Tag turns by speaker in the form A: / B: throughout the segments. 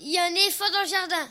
A: Il y a un éléphant dans le jardin.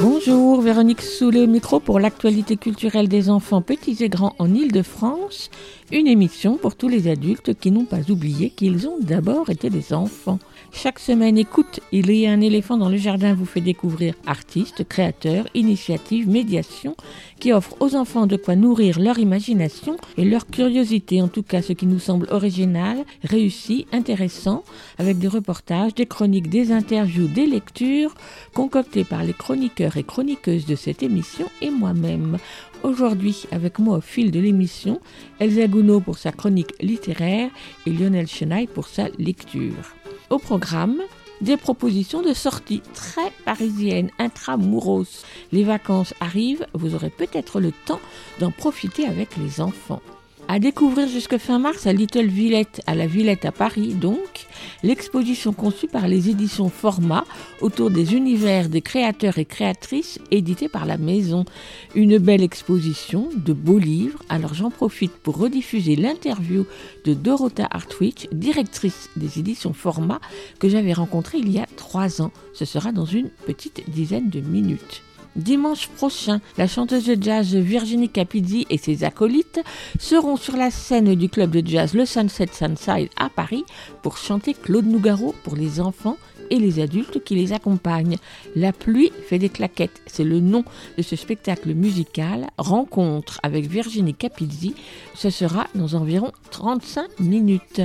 B: Bonjour, Véronique Soulet au micro pour l'actualité culturelle des enfants petits et grands en Ile-de-France. Une émission pour tous les adultes qui n'ont pas oublié qu'ils ont d'abord été des enfants. Chaque semaine, écoute, il y a un éléphant dans le jardin vous fait découvrir artistes, créateurs, initiatives, médiations qui offrent aux enfants de quoi nourrir leur imagination et leur curiosité, en tout cas ce qui nous semble original, réussi, intéressant, avec des reportages, des chroniques, des interviews, des lectures, concoctées par les chroniqueurs et chroniqueuses de cette émission et moi-même. Aujourd'hui, avec moi au fil de l'émission, Elsa Gounod pour sa chronique littéraire et Lionel Chenaille pour sa lecture. Au programme, des propositions de sortie très parisiennes, intramuros. Les vacances arrivent, vous aurez peut-être le temps d'en profiter avec les enfants. À découvrir jusque fin mars à Little Villette, à la Villette à Paris donc, l'exposition conçue par les éditions Format autour des univers des créateurs et créatrices édités par la maison. Une belle exposition, de beaux livres, alors j'en profite pour rediffuser l'interview de Dorota Hartwich, directrice des éditions Format, que j'avais rencontrée il y a trois ans. Ce sera dans une petite dizaine de minutes. Dimanche prochain, la chanteuse de jazz Virginie Capizzi et ses acolytes seront sur la scène du club de jazz Le Sunset Sunside à Paris pour chanter Claude Nougaro pour les enfants et les adultes qui les accompagnent. La pluie fait des claquettes, c'est le nom de ce spectacle musical. Rencontre avec Virginie Capizzi, ce sera dans environ 35 minutes.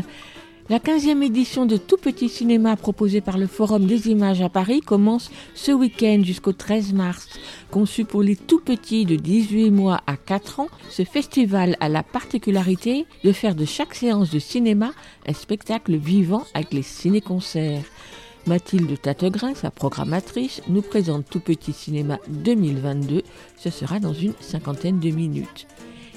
B: La 15e édition de Tout Petit Cinéma proposée par le Forum des Images à Paris commence ce week-end jusqu'au 13 mars. Conçu pour les tout petits de 18 mois à 4 ans, ce festival a la particularité de faire de chaque séance de cinéma un spectacle vivant avec les ciné-concerts. Mathilde Tategrin, sa programmatrice, nous présente Tout Petit Cinéma 2022. Ce sera dans une cinquantaine de minutes.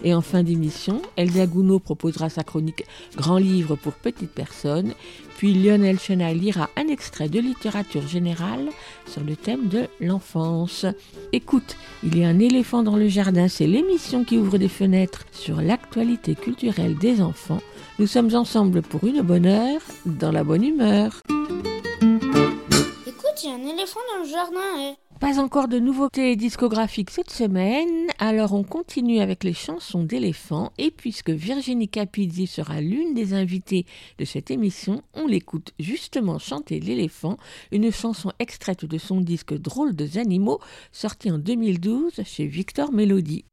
B: Et en fin d'émission, Elsa Gounod proposera sa chronique Grand livre pour petites personnes, puis Lionel Chenaille lira un extrait de littérature générale sur le thème de l'enfance. Écoute, il y a un éléphant dans le jardin, c'est l'émission qui ouvre des fenêtres sur l'actualité culturelle des enfants. Nous sommes ensemble pour une bonne heure, dans la bonne humeur.
A: Écoute, il y a un éléphant dans le jardin. eh.
B: Pas encore de nouveautés discographiques cette semaine, alors on continue avec les chansons d'éléphants et puisque Virginie Capizzi sera l'une des invitées de cette émission, on l'écoute justement chanter l'éléphant, une chanson extraite de son disque Drôles de animaux sorti en 2012 chez Victor Melody.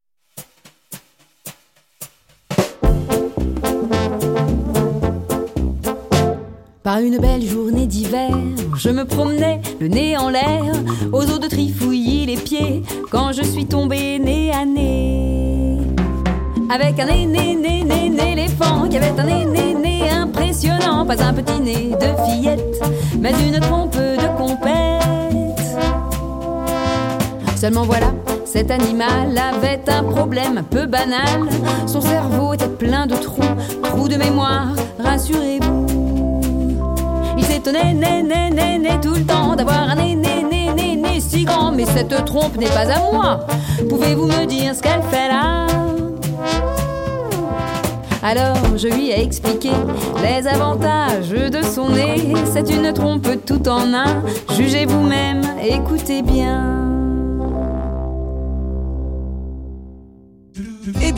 C: Par une belle journée d'hiver, je me promenais le nez en l'air, aux eaux de trifouiller les pieds, quand je suis tombée nez à nez. Avec un nez, nez, nez, nez, nez, éléphant, qui avait un nez, nez, nez impressionnant, pas un petit nez de fillette, mais une trompe de compète. Seulement voilà, cet animal avait un problème un peu banal. Son cerveau était plein de trous, trous de mémoire, rassurez-vous. S'étonnait, né, né, né, né, tout le temps d'avoir un nez, né, né, né, né si grand. Mais cette trompe n'est pas à moi. Pouvez-vous me dire ce qu'elle fait là? Alors je lui ai expliqué les avantages de son nez. C'est une trompe tout en un. Jugez vous-même, écoutez bien.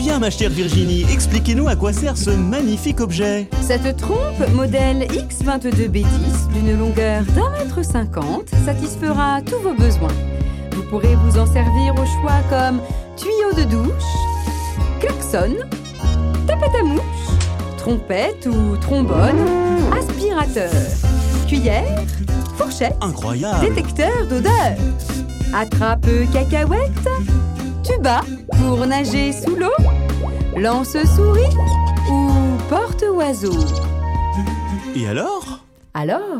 D: Bien, ma chère Virginie, expliquez-nous à quoi sert ce magnifique objet.
C: Cette trompe modèle X22B10 d'une longueur d'un mètre cinquante satisfera tous vos besoins. Vous pourrez vous en servir au choix comme tuyau de douche, klaxon, tapette à mouche, trompette ou trombone, aspirateur, cuillère, fourchette,
D: Incroyable
C: détecteur d'odeur, attrape cacahuète, pour nager sous l'eau, lance-souris ou porte-oiseau.
D: Et alors?
C: Alors,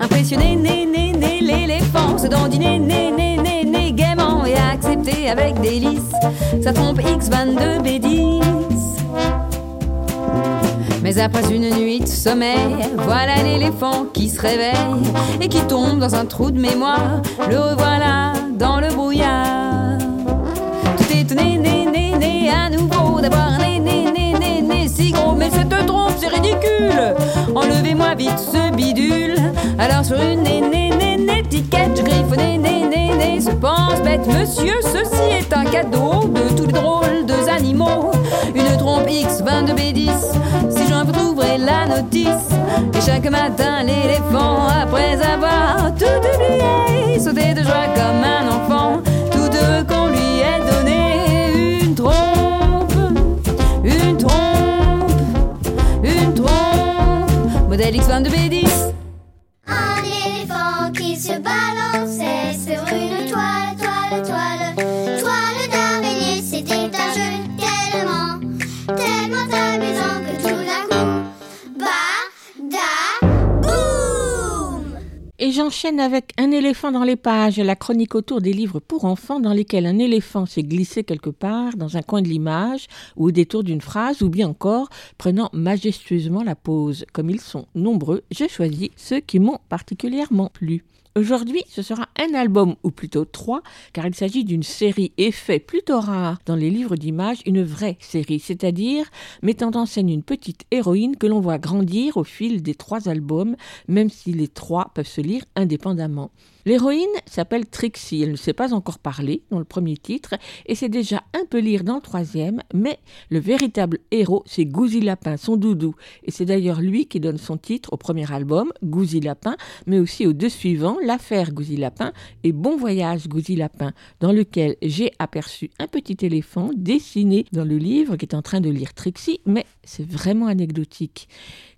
C: impressionné, né, né, né, l'éléphant se dandiner, né, né, né, né, gaiement et accepter avec délice sa trompe X22B10. Mais après une nuit de sommeil, voilà l'éléphant qui se réveille et qui tombe dans un trou de mémoire. Le revoilà dans le brouillard étonné, né, né, né, à nouveau d'avoir un né, né, né, né, né, si gros. Mais cette trompe, c'est ridicule. Enlevez-moi vite ce bidule. Alors sur une né, né, né, né, étiquette, je griffe né, né, né, né, se pense bête. Monsieur, ceci est un cadeau de tous les drôles de animaux. Une trompe X, 22 B10. Si j'en retrouverai la notice. Et chaque matin, l'éléphant, après avoir tout oublié, sautait de joie comme un
B: Et j'enchaîne avec Un éléphant dans les pages, la chronique autour des livres pour enfants dans lesquels un éléphant s'est glissé quelque part dans un coin de l'image ou au détour d'une phrase ou bien encore prenant majestueusement la pose. Comme ils sont nombreux, j'ai choisi ceux qui m'ont particulièrement plu. Aujourd'hui, ce sera un album, ou plutôt trois, car il s'agit d'une série effet plutôt rare dans les livres d'images, une vraie série, c'est-à-dire mettant en scène une petite héroïne que l'on voit grandir au fil des trois albums, même si les trois peuvent se lire indépendamment. L'héroïne s'appelle Trixie, elle ne sait pas encore parler dans le premier titre et c'est déjà un peu lire dans le troisième, mais le véritable héros c'est Gouzi Lapin, son doudou, et c'est d'ailleurs lui qui donne son titre au premier album, Gouzi Lapin, mais aussi aux deux suivants, L'affaire Gouzi Lapin et Bon voyage Gouzi Lapin, dans lequel j'ai aperçu un petit éléphant dessiné dans le livre qui est en train de lire Trixie, mais c'est vraiment anecdotique.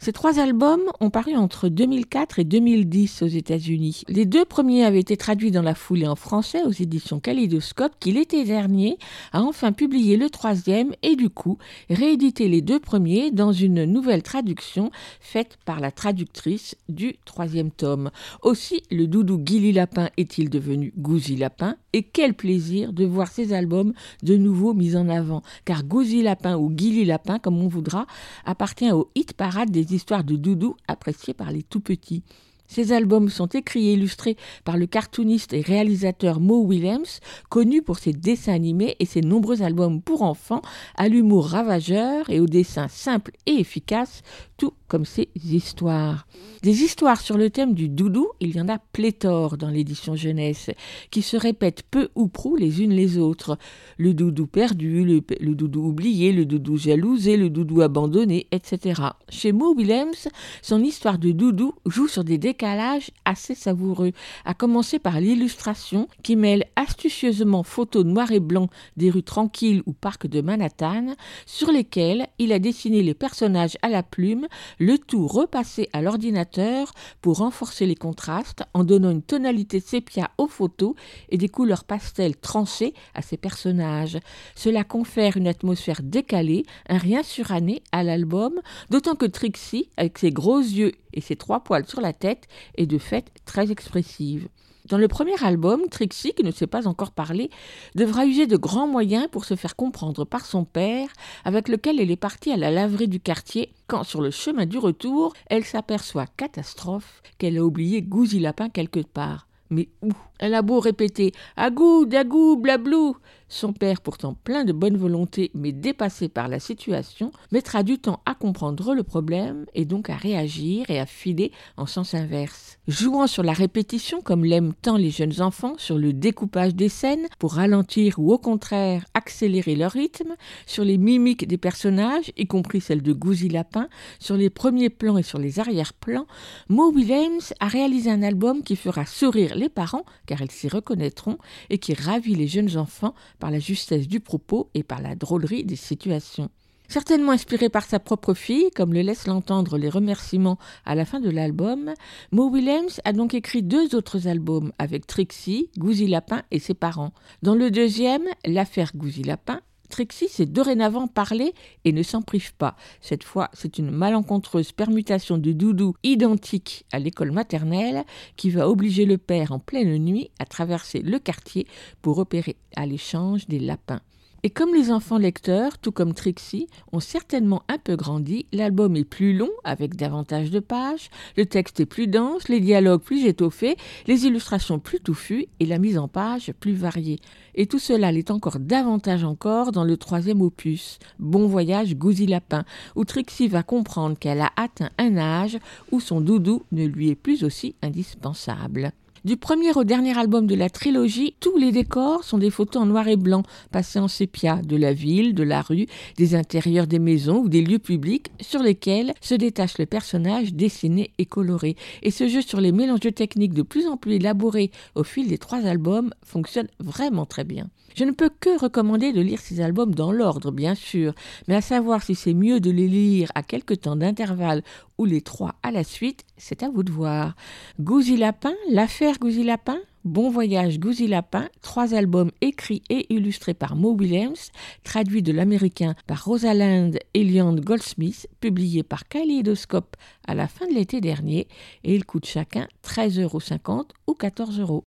B: Ces trois albums ont paru entre 2004 et 2010 aux États-Unis. Les deux premiers avaient été traduits dans la foulée en français aux éditions Kaleidoscope, qui l'été dernier a enfin publié le troisième et du coup réédité les deux premiers dans une nouvelle traduction faite par la traductrice du troisième tome. Aussi, le doudou Guili Lapin est-il devenu Gouzi Lapin Et quel plaisir de voir ces albums de nouveau mis en avant, car Gouzi Lapin ou Guili Lapin, comme on voudra, appartient au hit parade des histoires de doudou appréciées par les tout petits. Ces albums sont écrits et illustrés par le cartooniste et réalisateur Mo Williams, connu pour ses dessins animés et ses nombreux albums pour enfants à l'humour ravageur et au dessin simple et efficace, tout comme ses histoires. Des histoires sur le thème du doudou, il y en a pléthore dans l'édition jeunesse, qui se répètent peu ou prou les unes les autres. Le doudou perdu, le, doudou oublié, le doudou jalousé, le doudou abandonné, etc. Chez Mo Williams, son histoire de doudou joue sur des décalages assez savoureux, à commencer par l'illustration qui mêle astucieusement photos noir et blanc des rues tranquilles ou parcs de Manhattan, sur lesquelles il a dessiné les personnages à la plume, le tout repassé à l'ordinateur pour renforcer les contrastes en donnant une tonalité sépia aux photos et des couleurs pastel tranchées à ses personnages. Cela confère une atmosphère décalée, un rien suranné à l'album, d'autant que Trixie, avec ses gros yeux et ses trois poils sur la tête, est de fait très expressive. Dans le premier album, Trixie, qui ne sait pas encore parler, devra user de grands moyens pour se faire comprendre par son père, avec lequel elle est partie à la laverie du quartier, quand sur le chemin du retour, elle s'aperçoit, catastrophe, qu'elle a oublié Gouzi Lapin quelque part. Mais où? Elle a beau répéter Agou, dagou, blablou Son père, pourtant plein de bonne volonté, mais dépassé par la situation, mettra du temps à comprendre le problème et donc à réagir et à filer en sens inverse. Jouant sur la répétition, comme l'aiment tant les jeunes enfants, sur le découpage des scènes pour ralentir ou au contraire accélérer leur rythme, sur les mimiques des personnages, y compris celles de Gouzi Lapin, sur les premiers plans et sur les arrière-plans, Mo Williams a réalisé un album qui fera sourire les parents, car ils s'y reconnaîtront, et qui ravit les jeunes enfants par la justesse du propos et par la drôlerie des situations. Certainement inspiré par sa propre fille, comme le laissent l'entendre les remerciements à la fin de l'album, Mo Williams a donc écrit deux autres albums avec Trixie, Gouzi Lapin et ses parents. Dans le deuxième, L'affaire Gouzi Lapin, Trixie sait dorénavant parler et ne s'en prive pas. Cette fois, c'est une malencontreuse permutation de doudou identique à l'école maternelle qui va obliger le père en pleine nuit à traverser le quartier pour opérer à l'échange des lapins. Et comme les enfants lecteurs, tout comme Trixie, ont certainement un peu grandi, l'album est plus long, avec davantage de pages, le texte est plus dense, les dialogues plus étoffés, les illustrations plus touffues et la mise en page plus variée. Et tout cela l'est encore davantage encore dans le troisième opus, Bon voyage Gousi Lapin, où Trixie va comprendre qu'elle a atteint un âge où son doudou ne lui est plus aussi indispensable. Du premier au dernier album de la trilogie, tous les décors sont des photos en noir et blanc, passées en sépia, de la ville, de la rue, des intérieurs des maisons ou des lieux publics sur lesquels se détache le personnage dessiné et coloré. Et ce jeu sur les mélanges de techniques de plus en plus élaborés au fil des trois albums fonctionne vraiment très bien. Je ne peux que recommander de lire ces albums dans l'ordre, bien sûr, mais à savoir si c'est mieux de les lire à quelque temps d'intervalle ou les trois à la suite, c'est à vous de voir. Gouzy Lapin, l'affaire Gouzy Lapin, Bon voyage Gouzy Lapin, trois albums écrits et illustrés par Mo Williams, traduits de l'américain par Rosalind Eliand Goldsmith, publiés par Kaleidoscope à la fin de l'été dernier, et ils coûtent chacun 13,50 euros ou 14 euros.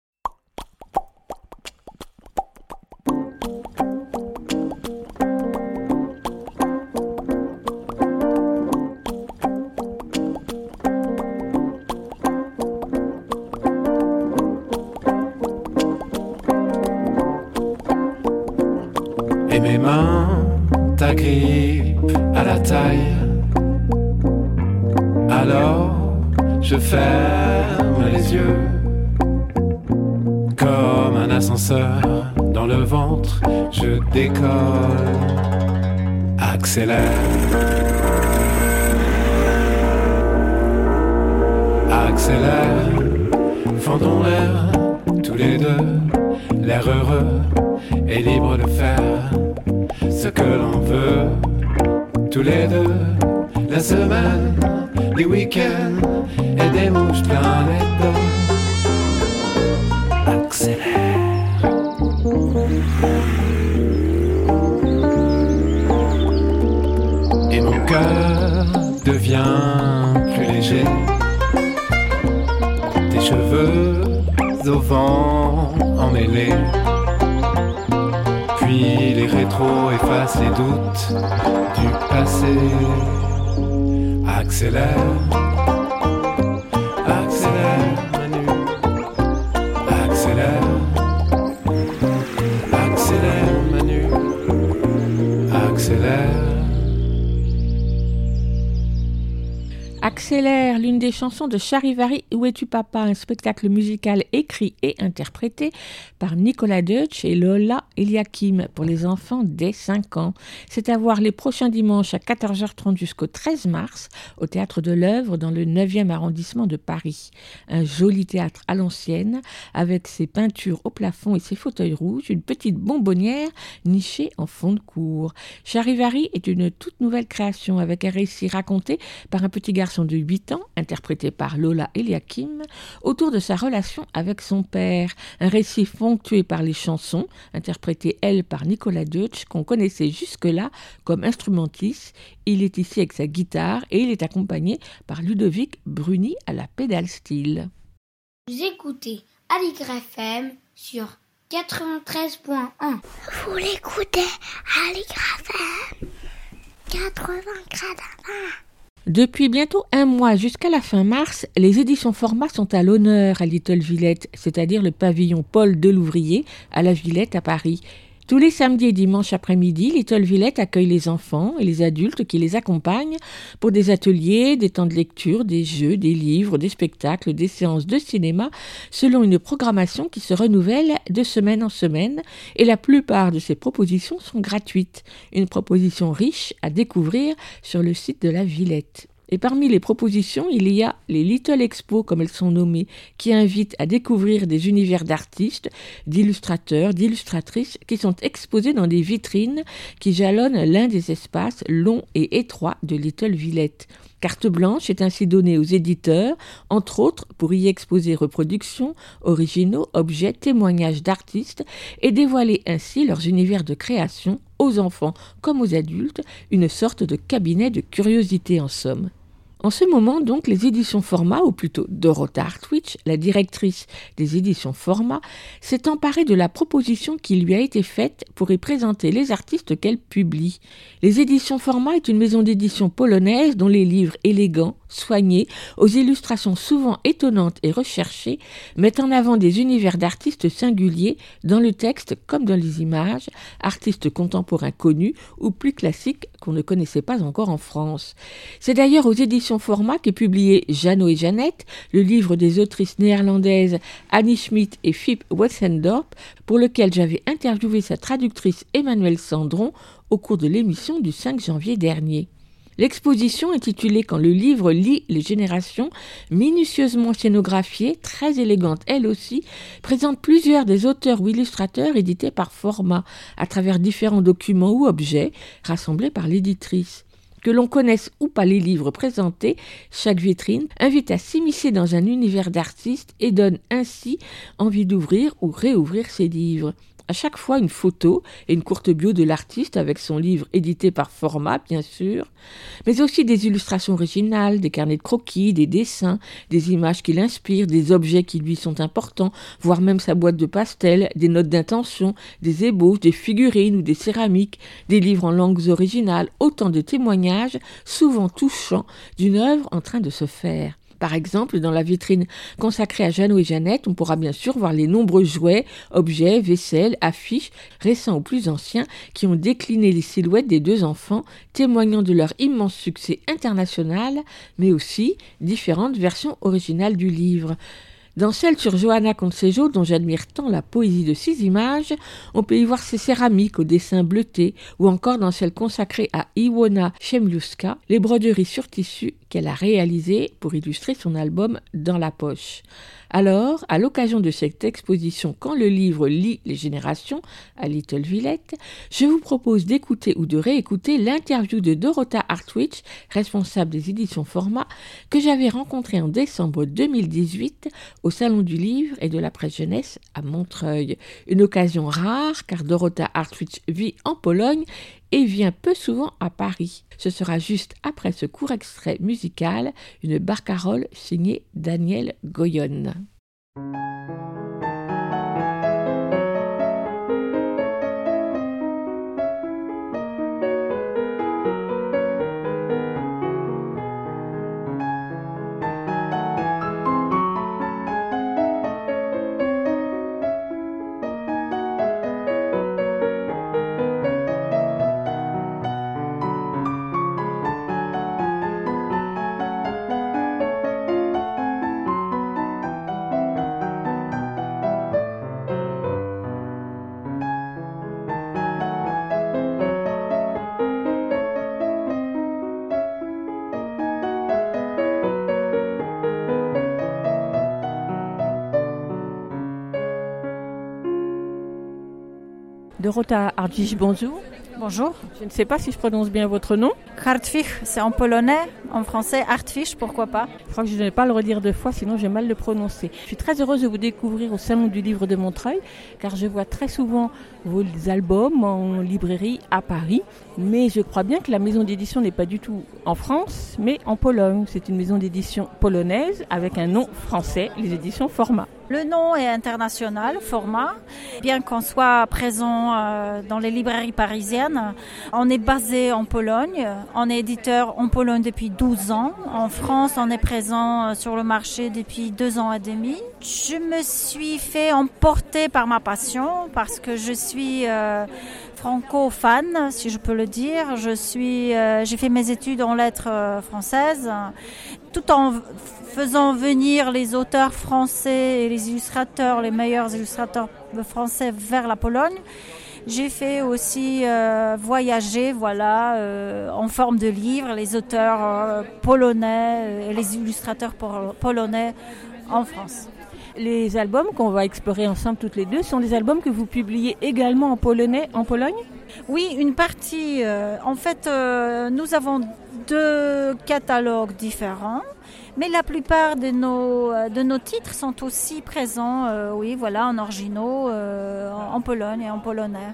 E: Ferme les yeux. Comme un ascenseur dans le ventre, je décolle. Accélère. Accélère. Fendons l'air tous les deux. L'air heureux et libre de faire ce que l'on veut. Tous les deux, la semaine, les week-ends Accélère. Et mon cœur devient plus léger. Tes cheveux au vent emmêlés. Puis les rétros effacent les doutes du passé. Accélère,
B: L'une des chansons de Charivari Où es-tu papa, un spectacle musical écrit et interprété par Nicolas Deutsch et Lola Eliakim pour les enfants dès 5 ans. C'est à voir les prochains dimanches à 14h30 jusqu'au 13 mars au Théâtre de l'œuvre dans le 9e arrondissement de Paris. Un joli théâtre à l'ancienne avec ses peintures au plafond et ses fauteuils rouges, une petite bonbonnière nichée en fond de cour. Charivari est une toute nouvelle création avec un récit raconté par un petit garçon de 8 ans, interprété par Lola Eliakim, autour de sa relation avec son père. Un récit ponctué par les chansons, interprétées elles par Nicolas Deutsch, qu'on connaissait jusque-là comme instrumentiste. Il est ici avec sa guitare et il est accompagné par Ludovic Bruni à la pédale style.
A: Vous écoutez Aligre FM sur 93.1. Vous l'écoutez Aligre FM 80
B: Depuis bientôt un mois jusqu'à la fin mars, les éditions Format sont à l'honneur à Little Villette, c'est-à-dire le pavillon Paul Delouvrier à la Villette à Paris. Tous les samedis et dimanches après-midi, Little Villette accueille les enfants et les adultes qui les accompagnent pour des ateliers, des temps de lecture, des jeux, des livres, des spectacles, des séances de cinéma, selon une programmation qui se renouvelle de semaine en semaine. Et la plupart de ces propositions sont gratuites. Une proposition riche à découvrir sur le site de la Villette. Et parmi les propositions, il y a les Little Expo, comme elles sont nommées, qui invitent à découvrir des univers d'artistes, d'illustrateurs, d'illustratrices qui sont exposés dans des vitrines qui jalonnent l'un des espaces longs et étroits de Little Villette. Carte blanche est ainsi donnée aux éditeurs, entre autres pour y exposer reproductions, originaux, objets, témoignages d'artistes et dévoiler ainsi leurs univers de création aux enfants comme aux adultes, une sorte de cabinet de curiosité en somme. En ce moment donc, les éditions Format, ou plutôt Dorota Hartwich, la directrice des éditions Format, s'est emparée de la proposition qui lui a été faite pour y présenter les artistes qu'elle publie. Les éditions Format est une maison d'édition polonaise dont les livres élégants, soignés, aux illustrations souvent étonnantes et recherchées, mettent en avant des univers d'artistes singuliers dans le texte comme dans les images, artistes contemporains connus ou plus classiques qu'on ne connaissait pas encore en France. C'est d'ailleurs aux éditions Format qu'est publié Jeannot et Jeannette, le livre des autrices néerlandaises Annie Schmidt et Philippe Wessendorp, pour lequel j'avais interviewé sa traductrice Emmanuelle Sandron au cours de l'émission du 5 janvier dernier. L'exposition intitulée Quand le livre lit les générations, minutieusement scénographiée, très élégante elle aussi, présente plusieurs des auteurs ou illustrateurs édités par format, à travers différents documents ou objets rassemblés par l'éditrice. Que l'on connaisse ou pas les livres présentés, chaque vitrine invite à s'immiscer dans un univers d'artistes et donne ainsi envie d'ouvrir ou réouvrir ses livres à chaque fois une photo et une courte bio de l'artiste avec son livre édité par format, bien sûr, mais aussi des illustrations originales, des carnets de croquis, des dessins, des images qui l'inspirent, des objets qui lui sont importants, voire même sa boîte de pastel, des notes d'intention, des ébauches, des figurines ou des céramiques, des livres en langues originales, autant de témoignages, souvent touchants, d'une œuvre en train de se faire. Par exemple, dans la vitrine consacrée à Jeannot et Jeannette, on pourra bien sûr voir les nombreux jouets, objets, vaisselles, affiches, récents ou plus anciens, qui ont décliné les silhouettes des deux enfants, témoignant de leur immense succès international, mais aussi différentes versions originales du livre. Dans celle sur Johanna Consejo, dont j'admire tant la poésie de ses images, on peut y voir ses céramiques au dessin bleuté, ou encore dans celle consacrée à Iwona Chemliuska, les broderies sur tissu qu'elle a réalisées pour illustrer son album Dans la poche. Alors, à l'occasion de cette exposition Quand le livre lit les générations à Little Villette, je vous propose d'écouter ou de réécouter l'interview de Dorota Hartwich, responsable des éditions Format, que j'avais rencontrée en décembre 2018 au Salon du Livre et de la Presse Jeunesse à Montreuil. Une occasion rare car Dorota Hartwich vit en Pologne et vient peu souvent à Paris. Ce sera juste après ce court extrait musical, une barcarolle signée Daniel Goyon. Dorota Ardjic, bonjour.
F: Bonjour.
B: Je ne sais pas si je prononce bien votre nom.
F: Hartwig, c'est en polonais, en français Hartwig, pourquoi pas
B: Je crois que je ne vais pas le redire deux fois, sinon j'ai mal le prononcer. Je suis très heureuse de vous découvrir au Salon du Livre de Montreuil, car je vois très souvent vos albums en librairie à Paris. Mais je crois bien que la maison d'édition n'est pas du tout en France, mais en Pologne. C'est une maison d'édition polonaise avec un nom français, les éditions Format.
F: Le nom est international, format. Bien qu'on soit présent euh, dans les librairies parisiennes, on est basé en Pologne. On est éditeur en Pologne depuis 12 ans. En France, on est présent euh, sur le marché depuis deux ans et demi. Je me suis fait emporter par ma passion parce que je suis euh, franco-fan, si je peux le dire. Je suis, j'ai fait mes études en lettres françaises, tout en faisant venir les auteurs français et les illustrateurs, les meilleurs illustrateurs français vers la Pologne. J'ai fait aussi euh, voyager, voilà, euh, en forme de livre, les auteurs euh, polonais et les illustrateurs polonais en France.
B: Les albums qu'on va explorer ensemble toutes les deux sont des albums que vous publiez également en polonais en Pologne
F: Oui, une partie. en fait, nous avons deux catalogues différents. Mais la plupart de nos, euh, de nos titres sont aussi présents, euh, oui, voilà, en originaux, euh, en Pologne et en polonais.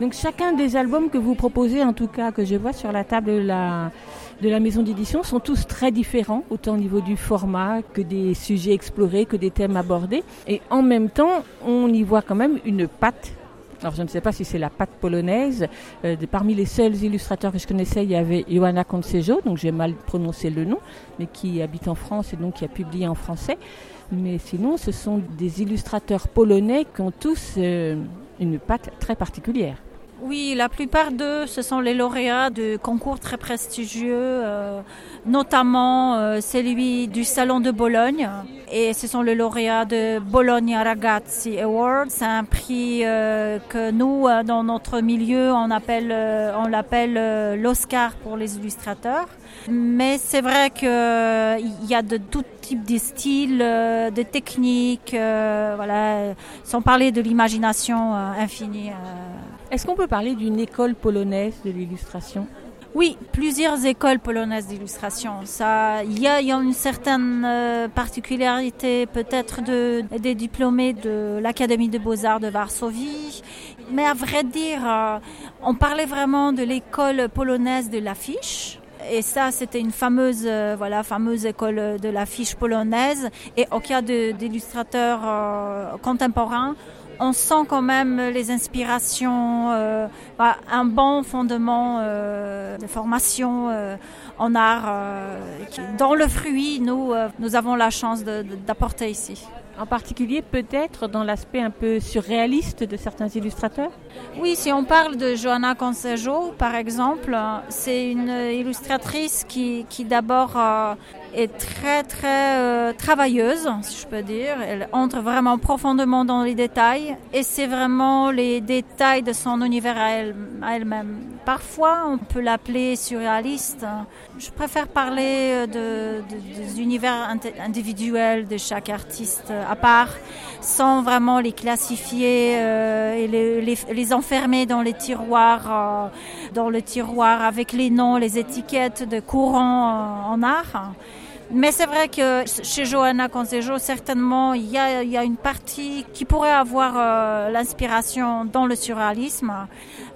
B: Donc chacun des albums que vous proposez, en tout cas que je vois sur la table de la, maison d'édition sont tous très différents, autant au niveau du format que des sujets explorés, que des thèmes abordés. Et en même temps, on y voit quand même une patte alors je ne sais pas si c'est la patte polonaise. Euh, parmi les seuls illustrateurs que je connaissais, il y avait Johanna Consejo, donc j'ai mal prononcé le nom, mais qui habite en France et donc qui a publié en français. Mais sinon, ce sont des illustrateurs polonais qui ont tous euh, une patte très particulière.
F: Oui, la plupart d'eux, ce sont les lauréats de concours très prestigieux, euh, notamment euh, celui du Salon de Bologne. Et ce sont les lauréats de Bologna Ragazzi Award. C'est un prix euh, que nous, dans notre milieu, on appelle, on l'appelle l'Oscar pour les illustrateurs. Mais c'est vrai qu'il y a de tout type de styles, de techniques, voilà, sans parler de l'imagination infinie.
B: Est-ce qu'on peut parler d'une école polonaise de l'illustration?
F: Oui, plusieurs écoles polonaises d'illustration. Ça, il y a, une certaine euh, particularité peut-être de, des diplômés de l'Académie des beaux-arts de Varsovie, mais à vrai dire, euh, on parlait vraiment de l'école polonaise de l'affiche. Et ça, c'était une fameuse, euh, voilà, fameuse école de l'affiche polonaise. Et au cas d'illustrateurs contemporains, on sent quand même les inspirations, euh, bah, un bon fondement euh, de formation euh, en art. dans le fruit, nous, nous avons la chance d'apporter ici.
B: En particulier peut-être dans l'aspect un peu surréaliste de certains illustrateurs
F: Oui, si on parle de Johanna Consejo, par exemple, c'est une illustratrice qui, qui d'abord est très très euh, travailleuse, si je peux dire. Elle entre vraiment profondément dans les détails et c'est vraiment les détails de son univers à, elle, même Parfois, on peut l'appeler surréaliste. Je préfère parler de, des univers individuels de chaque artiste à part, sans vraiment les classifier euh, et les, enfermer dans les tiroirs, euh, dans le tiroir avec les noms, les étiquettes de courants en art. Mais c'est vrai que chez Johanna Consejo, certainement, il y a, une partie qui pourrait avoir euh, l'inspiration dans le surréalisme,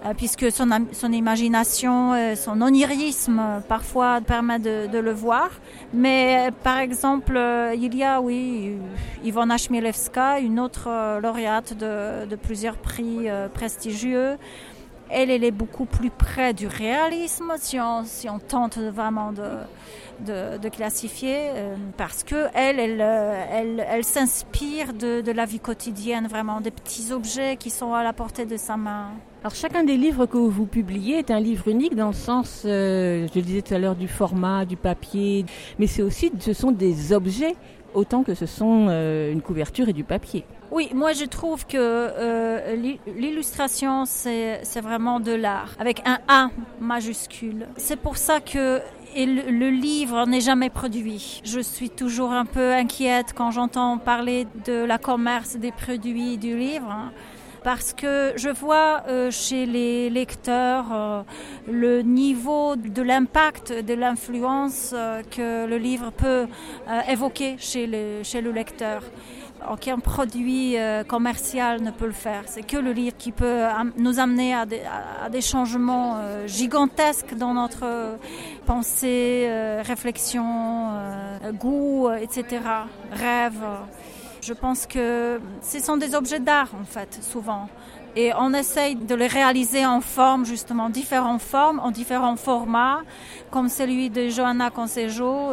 F: euh, puisque son, imagination, euh, son onirisme, parfois permet de, le voir. Mais par exemple, il y a, oui, Ivona Chmielewska, une autre lauréate de, plusieurs prix prestigieux. Elle, elle est beaucoup plus près du réalisme, si on tente vraiment de de, classifier euh, parce que elle, elle, euh, elle, elle s'inspire de, de, la vie quotidienne, vraiment des petits objets qui sont à la portée de sa main.
B: Alors chacun des livres que vous publiez est un livre unique dans le sens, euh, je le disais tout à l'heure, du format, du papier, mais c'est aussi, ce sont des objets autant que ce sont une couverture et du papier.
F: Oui, moi je trouve que euh, l'illustration c'est vraiment de l'art avec un A majuscule. C'est pour ça que et le, livre n'est jamais produit. Je suis toujours un peu inquiète quand j'entends parler de la commerce des produits du livre. Hein, parce que je vois euh, chez les lecteurs euh, le niveau de l'impact, de l'influence euh, que le livre peut évoquer chez chez le lecteur aucun produit euh, commercial ne peut le faire. C'est que le livre qui peut nous amener à des, changements euh, gigantesques dans notre pensée, euh, réflexion, goût, etc., rêve. Je pense que ce sont des objets d'art, en fait, souvent. Et on essaye de les réaliser en forme, justement, différentes formes, en différents formats, comme celui de Johanna Consejo.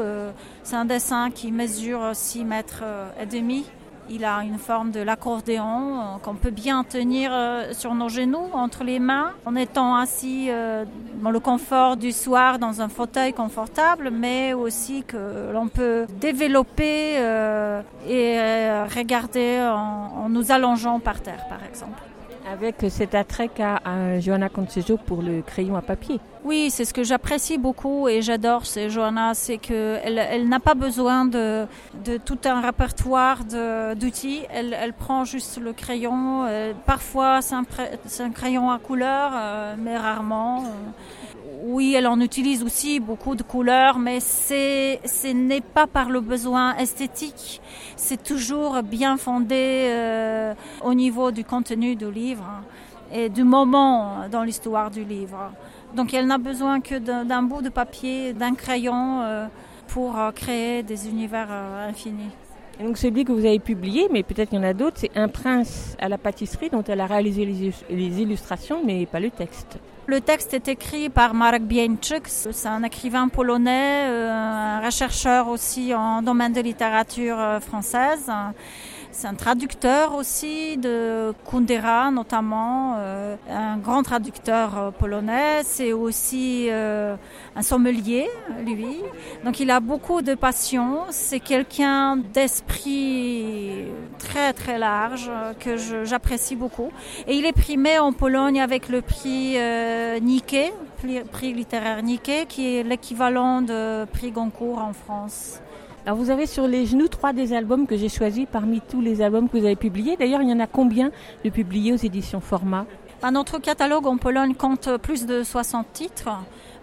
F: c'est un dessin qui mesure 6 mètres et demi il a une forme de l'accordéon euh, qu'on peut bien tenir euh, sur nos genoux, entre les mains, en étant assis euh, dans le confort du soir dans un fauteuil confortable, mais aussi que l'on peut développer et regarder en, nous allongeant par terre, par exemple.
B: Avec cet attrait qu'a Johanna Consejo pour le crayon à papier.
F: Oui, c'est ce que j'apprécie beaucoup et j'adore chez Johanna, c'est qu'elle elle, n'a pas besoin de, de, tout un répertoire d'outils. Elle, elle, prend juste le crayon. Euh, parfois, c'est un, un, crayon à couleur, euh, mais rarement. Oui, elle en utilise aussi beaucoup de couleurs, mais c'est, ce n'est pas par le besoin esthétique. C'est toujours bien fondé euh, au niveau du contenu du livre et du moment dans l'histoire du livre. Donc elle n'a besoin que d'un bout de papier, d'un crayon euh, pour euh, créer des univers infinis.
B: Et donc celui que vous avez publié, mais peut-être qu'il y en a d'autres, c'est Un prince à la pâtisserie dont elle a réalisé les illustrations mais pas le texte.
F: Le texte est écrit par Marek Bieńczyk, c'est un écrivain polonais, un rechercheur aussi en domaine de littérature française. C'est un traducteur aussi de Kundera notamment, euh, un grand traducteur euh, polonais. C'est aussi euh, un sommelier, lui. Donc il a beaucoup de passion. C'est quelqu'un d'esprit très très large que j'apprécie beaucoup. Et il est primé en Pologne avec le prix Nikkei, prix littéraire Nikkei, qui est l'équivalent de prix Goncourt en France.
B: Alors vous avez sur les genoux trois des albums que j'ai choisis parmi tous les albums que vous avez publiés. D'ailleurs, il y en a combien de publiés aux éditions Format?
F: Bah, Notre catalogue en Pologne compte plus de 60 titres.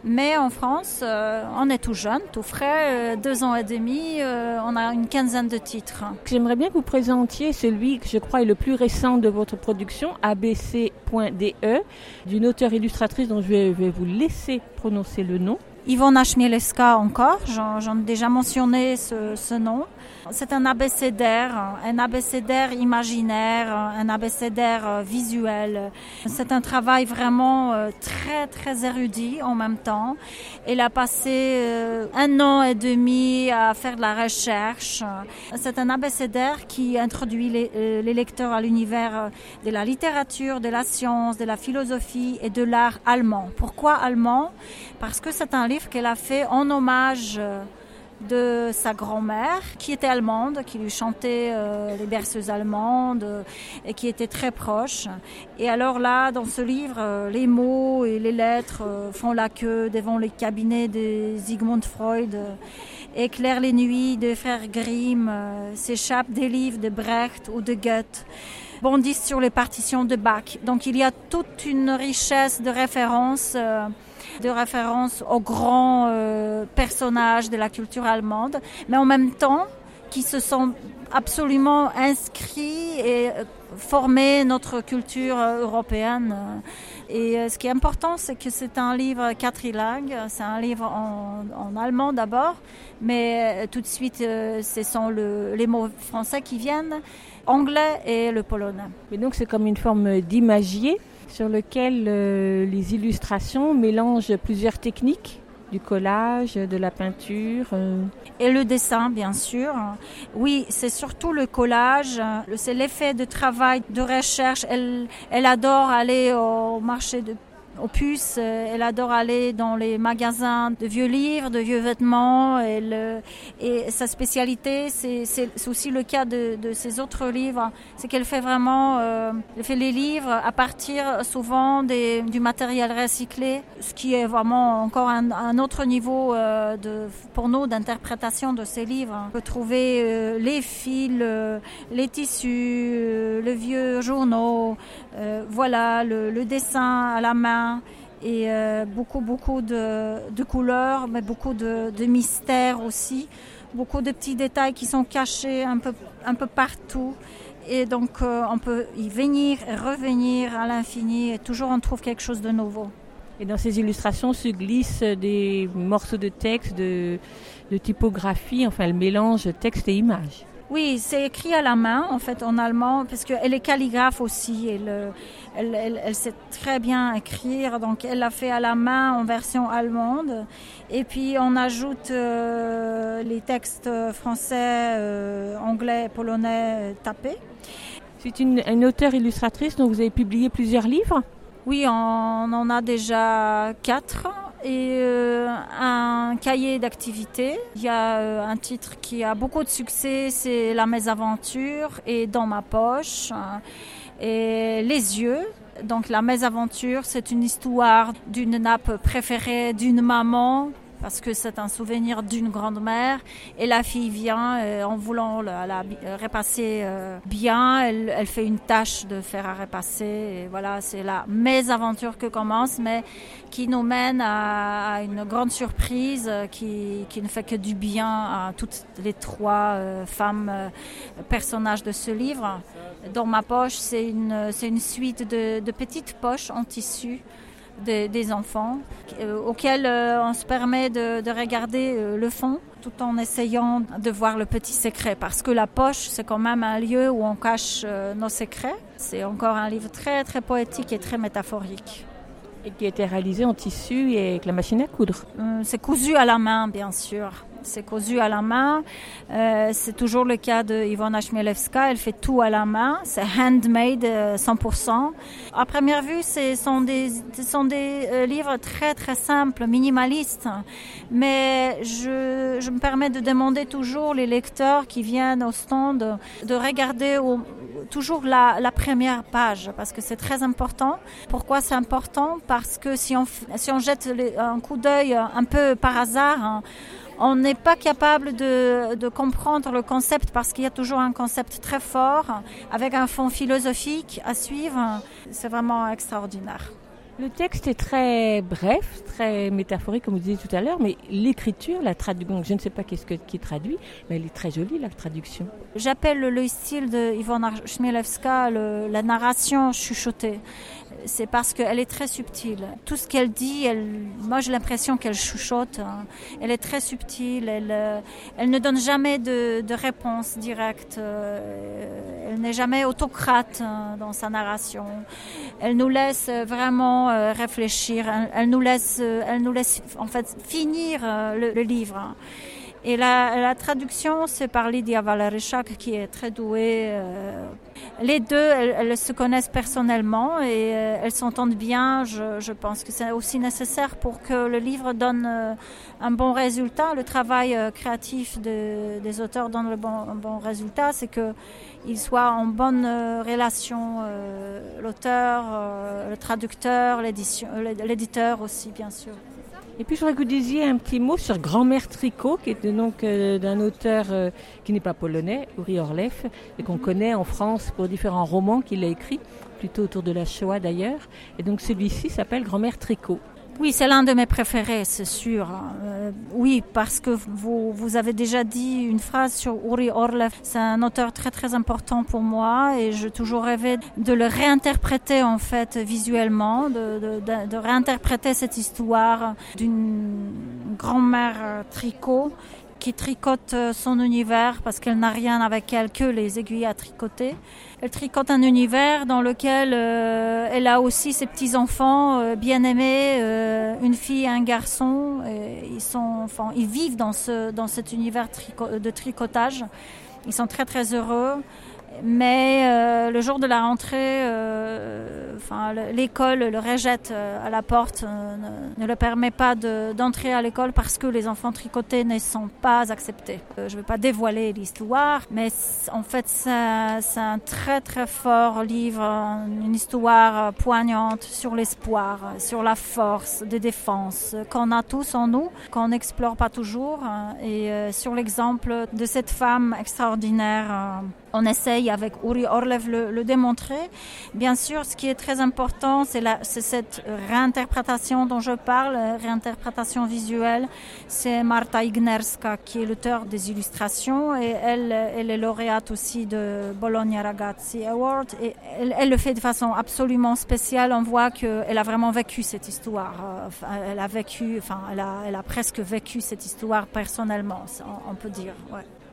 F: Mais en France, euh, on est tout jeune, tout frais, euh, deux ans et demi, euh, on a une quinzaine de titres.
B: J'aimerais bien que vous présentiez celui que je crois est le plus récent de votre production, abc.de, d'une auteure illustratrice dont je vais vous laisser prononcer le nom.
F: Ivona Chmielewska encore, j'en ai déjà mentionné ce nom. C'est un abécédaire, un abécédaire imaginaire, un abécédaire euh, visuel. C'est un travail vraiment euh, très très érudit en même temps. Elle a passé euh, un an et demi à faire de la recherche. C'est un abécédaire qui introduit les, les lecteurs à l'univers de la littérature, de la science, de la philosophie et de l'art allemand. Pourquoi allemand? Parce que c'est un livre qu'elle a fait en hommage de sa grand-mère qui était allemande, qui lui chantait euh, les berceuses allemandes euh, et qui était très proche. Et alors là, dans ce livre, euh, les mots et les lettres font la queue devant les cabinets de Sigmund Freud, éclairent les nuits de frères Grimm, s'échappent des livres de Brecht ou de Goethe bondissent sur les partitions de Bach. Donc il y a toute une richesse de références de référence aux grands euh, personnages de la culture allemande, mais en même temps qui se sont absolument inscrits et euh, formés notre culture euh, européenne. Et ce qui est important, c'est que c'est un livre quadrilingue, c'est un livre en, allemand d'abord, mais tout de suite, ce sont les mots français qui viennent, anglais et le polonais.
B: Mais donc c'est comme une forme d'imagier sur lequel euh, les illustrations mélangent plusieurs techniques du collage, de la peinture. Euh.
F: Et le dessin, bien sûr. Oui, c'est surtout le collage. C'est l'effet de travail, de recherche. Elle, elle adore aller au marché de Opus, euh, elle adore aller dans les magasins de vieux livres, de vieux vêtements. Elle, et sa spécialité, c'est aussi le cas de, de ses autres livres, c'est qu'elle fait vraiment, euh, elle fait les livres à partir souvent des, du matériel recyclé, ce qui est vraiment encore un, un autre niveau euh, de, pour nous d'interprétation de ces livres. On peut trouver euh, les fils, euh, les tissus, le vieux journaux, voilà, le, le dessin à la main et euh, beaucoup, beaucoup de, de, couleurs, mais beaucoup de, de mystères aussi, beaucoup de petits détails qui sont cachés un peu, un peu partout. Et donc, euh, on peut y venir et revenir à l'infini et toujours on trouve quelque chose de nouveau.
B: Et dans ces illustrations se glissent des morceaux de texte, de, de typographie, enfin le mélange texte et image.
F: Oui, c'est écrit à la main, en fait, en allemand, parce qu'elle est calligraphe aussi. Elle, elle, elle, sait très bien écrire, donc elle l'a fait à la main en version allemande. Et puis, on ajoute euh, les textes français, euh, anglais, polonais tapés.
B: C'est une, une auteure illustratrice dont vous avez publié plusieurs livres?
F: Oui, on en a déjà quatre et euh, un cahier d'activité. Il y a euh, un titre qui a beaucoup de succès, c'est La mésaventure et Dans ma poche. Et Les yeux. Donc la mésaventure, c'est une histoire d'une nappe préférée d'une maman parce que c'est un souvenir d'une grand-mère. Et la fille vient euh, en voulant la, la repasser euh, bien. Elle, fait une tâche de faire à repasser. Et voilà, c'est la mésaventure que commence, mais qui nous mène à, une grande surprise euh, qui, qui, ne fait que du bien à toutes les trois euh, femmes euh, personnages de ce livre. Dans ma poche, c'est une, une suite de petites poches en tissu des, des enfants, euh, auxquels euh, on se permet de, de regarder euh, le fond tout en essayant de voir le petit secret. Parce que la poche, c'est quand même un lieu où on cache nos secrets. C'est encore un livre très très poétique et très métaphorique.
B: Et qui a été réalisé en tissu et avec la machine à coudre.
F: C'est cousu à la main, bien sûr. C'est cousu à la main. Euh, c'est toujours le cas de Ivona Chmielewska. Elle fait tout à la main. C'est handmade euh, 100%. À première vue, ce sont des, sont des euh, livres très très simples, minimalistes. Mais je, je me permets de demander toujours les lecteurs qui viennent au stand de regarder toujours la, la première page parce que c'est très important. Pourquoi c'est important? Parce que si on, si on jette un coup d'œil un peu par hasard, hein, on n'est pas capable de, de comprendre le concept parce qu'il y a toujours un concept très fort avec un fond philosophique à suivre. C'est vraiment extraordinaire.
B: Le texte est très bref, très métaphorique, comme vous disiez tout à l'heure, mais l'écriture, la traduction, je ne sais pas qu'est-ce que, qui traduit, mais elle est très jolie, la traduction.
F: J'appelle le style de Ivona Chmielewska le- la narration chuchotée. C'est parce qu'elle est très subtile. Tout ce qu'elle dit, elle, moi j'ai l'impression qu'elle chuchote. hein. Elle est très subtile. Elle, euh, elle ne donne jamais de, réponse directe. euh, Elle n'est jamais autocrate hein, dans sa narration. Elle nous laisse euh, vraiment réfléchir. Elle, nous laisse, elle nous laisse en fait finir le, le livre. Et la, la traduction, c'est par Lydia Valerechak, qui est très douée. euh. Les deux, elles, se connaissent personnellement et euh, elles s'entendent bien. Je, pense que c'est aussi nécessaire pour que le livre donne euh, un bon résultat. Le travail créatif de- des auteurs donne le bon, un bon résultat, c'est que ils soient en bonne relation, l'auteur, le traducteur, l'éditeur aussi, bien sûr.
B: Et puis je voudrais que vous disiez un petit mot sur Grand-mère Tricot, qui est donc euh, d'un auteur euh, qui n'est pas polonais, Uri Orleff, et qu'on connaît en France pour différents romans qu'il a écrits, plutôt autour de la Shoah d'ailleurs. Et donc celui-ci s'appelle Grand-mère Tricot.
F: Oui, c'est l'un de mes préférés, c'est sûr. Euh, oui, parce que vous, vous avez déjà dit une phrase sur Uri Orlev. C'est un auteur très très important pour moi et j'ai toujours rêvé de le réinterpréter en fait visuellement, de, de, réinterpréter cette histoire d'une grand-mère tricot qui tricote son univers parce qu'elle n'a rien avec elle que les aiguilles à tricoter. Elle tricote un univers dans lequel euh, elle a aussi ses petits enfants euh, bien aimés, euh, une fille et un garçon. Ils sont, enfin, ils vivent dans ce dans cet univers de tricotage. Ils sont très très heureux. Mais euh, le jour de la rentrée, euh, enfin, le- l'école le rejette euh, à la porte, euh, ne, le permet pas de- d'entrer à l'école parce que les enfants tricotés ne sont pas acceptés. Je ne vais pas dévoiler l'histoire, mais en fait, c'est un très très fort livre, une histoire poignante sur l'espoir, sur la force de défense qu'on a tous en nous, qu'on n'explore pas toujours, hein, et sur l'exemple de cette femme extraordinaire. On essaye avec Uri Orlev le, le démontrer. Bien sûr, ce qui est très important, c'est cette réinterprétation dont je parle, euh, réinterprétation visuelle. C'est Marta Ignerska qui est l'auteur des illustrations et elle, euh, est lauréate aussi de Bologna Ragazzi Award et elle, le fait de façon absolument spéciale. On voit qu'elle a vraiment vécu cette histoire. Euh, Elle a vécu, enfin, elle a, presque vécu cette histoire personnellement, on, peut dire.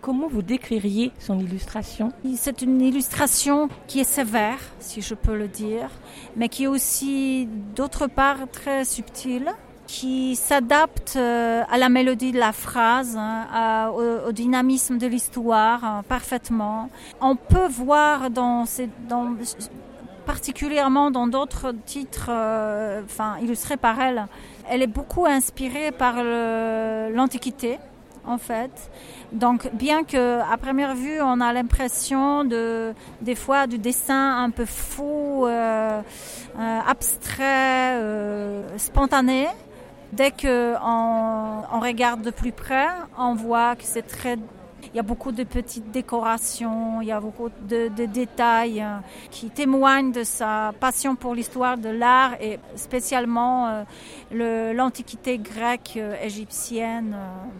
B: Comment vous décririez son illustration
F: C'est une illustration qui est sévère, si je peux le dire, mais qui est aussi d'autre part très subtile, qui s'adapte euh, à la mélodie de la phrase, hein, au, dynamisme de l'histoire hein, parfaitement. On peut voir particulièrement dans d'autres titres, euh, enfin illustrés par elle, elle est beaucoup inspirée par l'Antiquité en fait. Donc, bien que à première vue, on a l'impression de, des fois, du dessin un peu fou, euh, euh, abstrait, euh, spontané. Dès que on, regarde de plus près, on voit que c'est très il y a beaucoup de petites décorations, il y a beaucoup de, détails qui témoignent de sa passion pour l'histoire de l'art et spécialement le- l'antiquité grecque, égyptienne,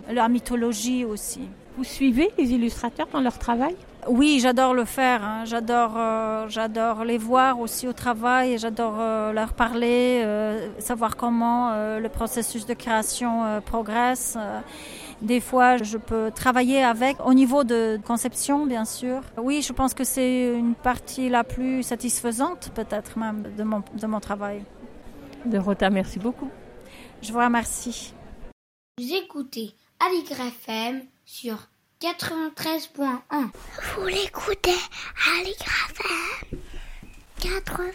F: la mythologie aussi.
B: Vous suivez les illustrateurs dans leur travail?
F: Oui, j'adore le faire. hein. J'adore, euh, j'adore les voir aussi au travail. et J'adore euh, leur parler, euh, savoir comment euh, le processus de création euh, progresse. Euh, des fois, je peux travailler avec au niveau de conception, bien sûr. Oui, je pense que c'est une partie la plus satisfaisante, peut-être même, de mon, de mon travail.
B: Dorota, merci beaucoup.
F: Je vous remercie.
A: Vous écoutez Aligre FM sur 93.1. Vous l'écoutez Aligre FM 80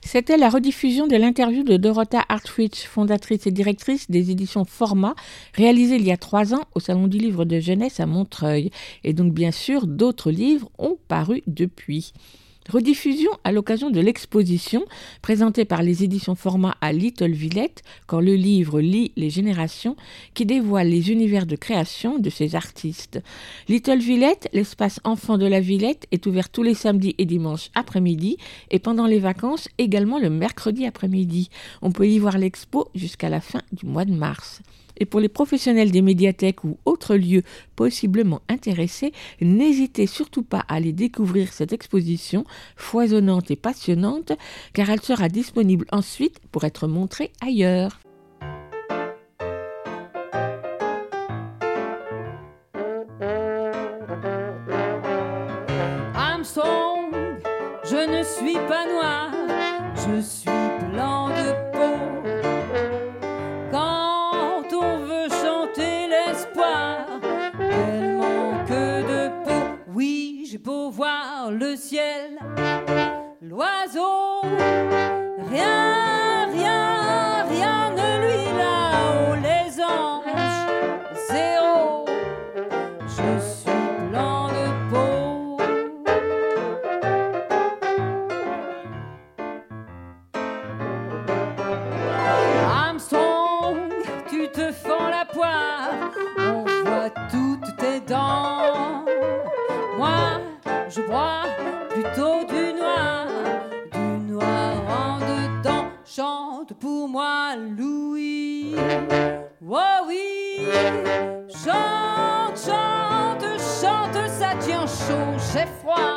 B: C'était la rediffusion de l'interview de Dorota Hartwich, fondatrice et directrice des éditions Format, réalisée il y a trois ans au Salon du Livre de Jeunesse à Montreuil. Et donc, bien sûr, d'autres livres ont paru depuis. Rediffusion à l'occasion de l'exposition présentée par les éditions Format à Little Villette, quand le livre lit les générations, qui dévoile les univers de création de ces artistes. Little Villette, l'espace enfant de la Villette, est ouvert tous les samedis et dimanches après-midi et pendant les vacances également le mercredi après-midi. On peut y voir l'expo jusqu'à la fin du mois de mars. Et pour les professionnels des médiathèques ou autres lieux possiblement intéressés, n'hésitez surtout pas à aller découvrir cette exposition foisonnante et passionnante, car elle sera disponible ensuite pour être montrée ailleurs.
C: Je ne suis pas noir, je suis le ciel, l'oiseau, rien, moi, Louis. Oh oui, chante, chante, chante, ça tient chaud, j'ai froid.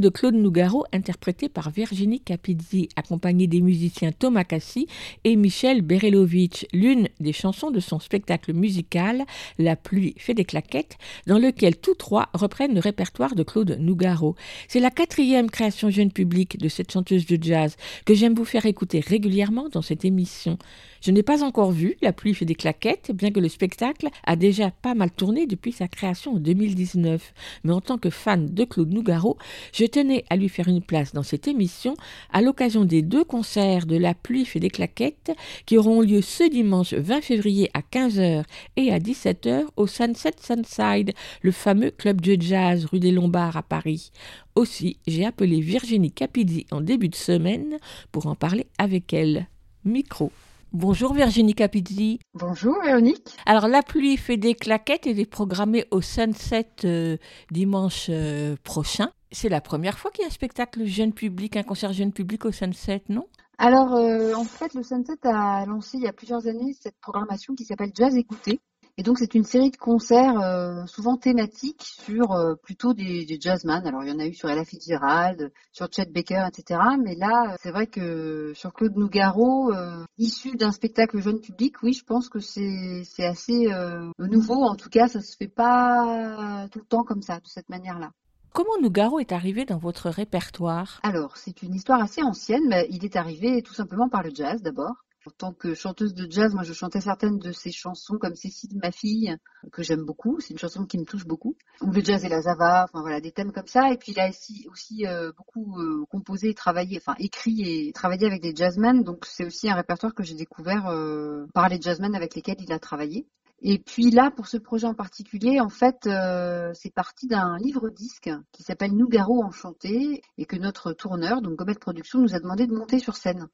C: De
B: Claude Nougaro, interprété par Virginie Capizzi, accompagnée des musiciens Thomas Cassi et Michel Berelovitch, l'une des chansons de son spectacle musical La pluie fait des claquettes, dans lequel tous trois reprennent le répertoire de Claude Nougaro. C'est la quatrième création jeune public de cette chanteuse de jazz que j'aime vous faire écouter régulièrement dans cette émission. Je n'ai pas encore vu La pluie fait des claquettes, bien que le spectacle a déjà pas mal tourné depuis sa création en 2019. Mais en tant que fan de Claude Nougaro, je tenais à lui faire une place dans cette émission à l'occasion des deux concerts de La pluie fait des claquettes qui auront lieu ce dimanche 20 février à 15h et à 17h au Sunset Sunside, le fameux club de jazz rue des Lombards à Paris. Aussi, j'ai appelé Virginie Capizzi en début de semaine pour en parler avec elle. Micro. Bonjour Virginie Capizzi.
G: Bonjour Véronique.
B: Alors la pluie fait des claquettes et est programmée au Sunset euh, dimanche euh, prochain. C'est la première fois qu'il y a un spectacle jeune public, un concert jeune public au Sunset, non?
G: Alors euh, en fait le Sunset a lancé il y a plusieurs années cette programmation qui s'appelle Jazz Écouté. Et donc c'est une série de concerts euh, souvent thématiques sur euh, plutôt des, des jazzman. Alors il y en a eu sur Ella Fitzgerald, sur Chet Baker, etc. Mais là, c'est vrai que sur Claude Nougaro, euh, issu d'un spectacle jeune public, oui, je pense que c'est assez euh, nouveau. En tout cas, ça se fait pas tout le temps comme ça, de cette manière-là.
B: Comment Nougaro est arrivé dans votre répertoire?
G: Alors, c'est une histoire assez ancienne, mais il est arrivé tout simplement par le jazz d'abord. En tant que chanteuse de jazz, moi je chantais certaines de ses chansons comme Cécile, ma fille, que j'aime beaucoup. C'est une chanson qui me touche beaucoup. Ou le jazz et la zava, enfin voilà, des thèmes comme ça. Et puis il a aussi, euh, beaucoup euh, composé, travaillé, enfin écrit et travaillé avec des jazzmen. Donc c'est aussi un répertoire que j'ai découvert euh, par les jazzmen avec lesquels il a travaillé. Et puis là, pour ce projet en particulier, en fait, euh, c'est parti d'un livre-disque qui s'appelle Nougaro Enchanté et que notre tourneur, donc Gomet Productions, nous a demandé de monter sur scène.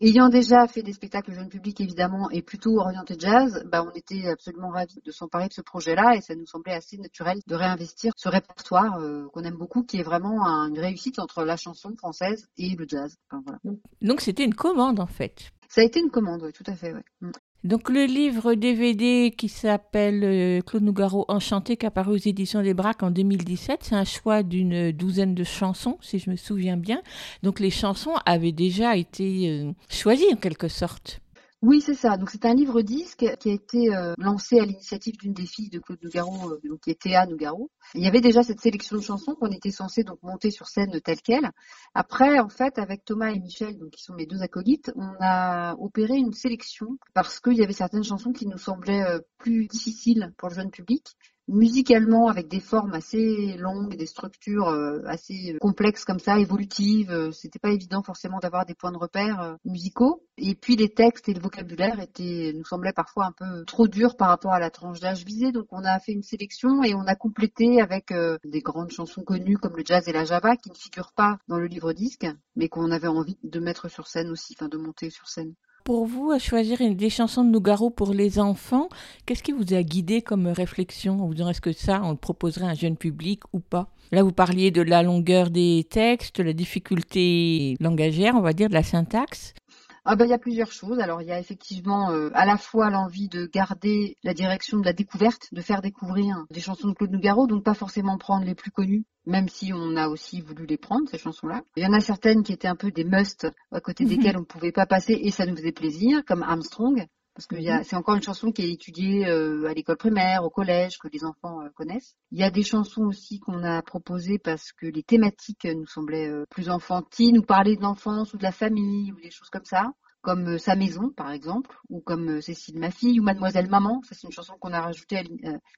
G: Ayant déjà fait des spectacles jeunes publics évidemment et plutôt orienté jazz, bah, on était absolument ravis de s'emparer de ce projet-là et ça nous semblait assez naturel de réinvestir ce répertoire euh, qu'on aime beaucoup, qui est vraiment un- une réussite entre la chanson française et le jazz. Enfin, voilà.
B: Donc c'était une commande en fait.
G: Ça a été une commande, oui, tout à fait. Ouais.
B: Donc le livre DVD qui s'appelle euh, Claude Nougaro Enchanté, qui est apparu aux éditions des Braques en 2017, c'est un choix d'une douzaine de chansons, si je me souviens bien. Donc les chansons avaient déjà été euh, choisies en quelque sorte.
G: Oui, c'est ça. Donc c'est un livre disque qui a été euh, lancé à l'initiative d'une des filles de Claude Nougaro, euh, donc qui est Théa Nougaro. Il y avait déjà cette sélection de chansons qu'on était censé donc monter sur scène telle quelle. Après, en fait, avec Thomas et Michel, donc qui sont mes deux acolytes, on a opéré une sélection parce qu'il y avait certaines chansons qui nous semblaient euh, plus difficiles pour le jeune public musicalement avec des formes assez longues, des structures euh, assez complexes comme ça, évolutives. euh, C'était pas évident forcément d'avoir des points de repère euh, musicaux. Et puis les textes et le vocabulaire étaient, nous semblaient parfois un peu trop durs par rapport à la tranche d'âge visée. Donc on a fait une sélection et on a complété avec euh, des grandes chansons connues comme le jazz et la java qui ne figurent pas dans le livre disque, mais qu'on avait envie de mettre sur scène aussi, enfin de monter sur scène.
B: Pour vous, à choisir une- des chansons de Nougaro pour les enfants, qu'est-ce qui vous a guidé comme réflexion? En vous disant est-ce que ça, on le proposerait à un jeune public ou pas? Là, vous parliez de la longueur des textes, la difficulté langagère, on va dire, de la syntaxe.
G: Ah ben il y a plusieurs choses. Alors il y a effectivement euh, à la fois l'envie de garder la direction de la découverte, de faire découvrir des chansons de Claude Nougaro, donc pas forcément prendre les plus connues, même si on a aussi voulu les prendre ces chansons-là. Il y en a certaines qui étaient un peu des musts à côté desquelles on ne pouvait pas passer et ça nous faisait plaisir, comme Armstrong. Parce que a- c'est encore une chanson qui est étudiée euh, à l'école primaire, au collège, que les enfants euh, connaissent. Il y a des chansons aussi qu'on a proposées parce que les thématiques nous semblaient euh, plus enfantines, ou parler de l'enfance ou de la famille, ou des choses comme ça comme Sa maison par exemple, ou comme Cécile ma fille, ou Mademoiselle Maman. Ça c'est une chanson qu'on a rajoutée.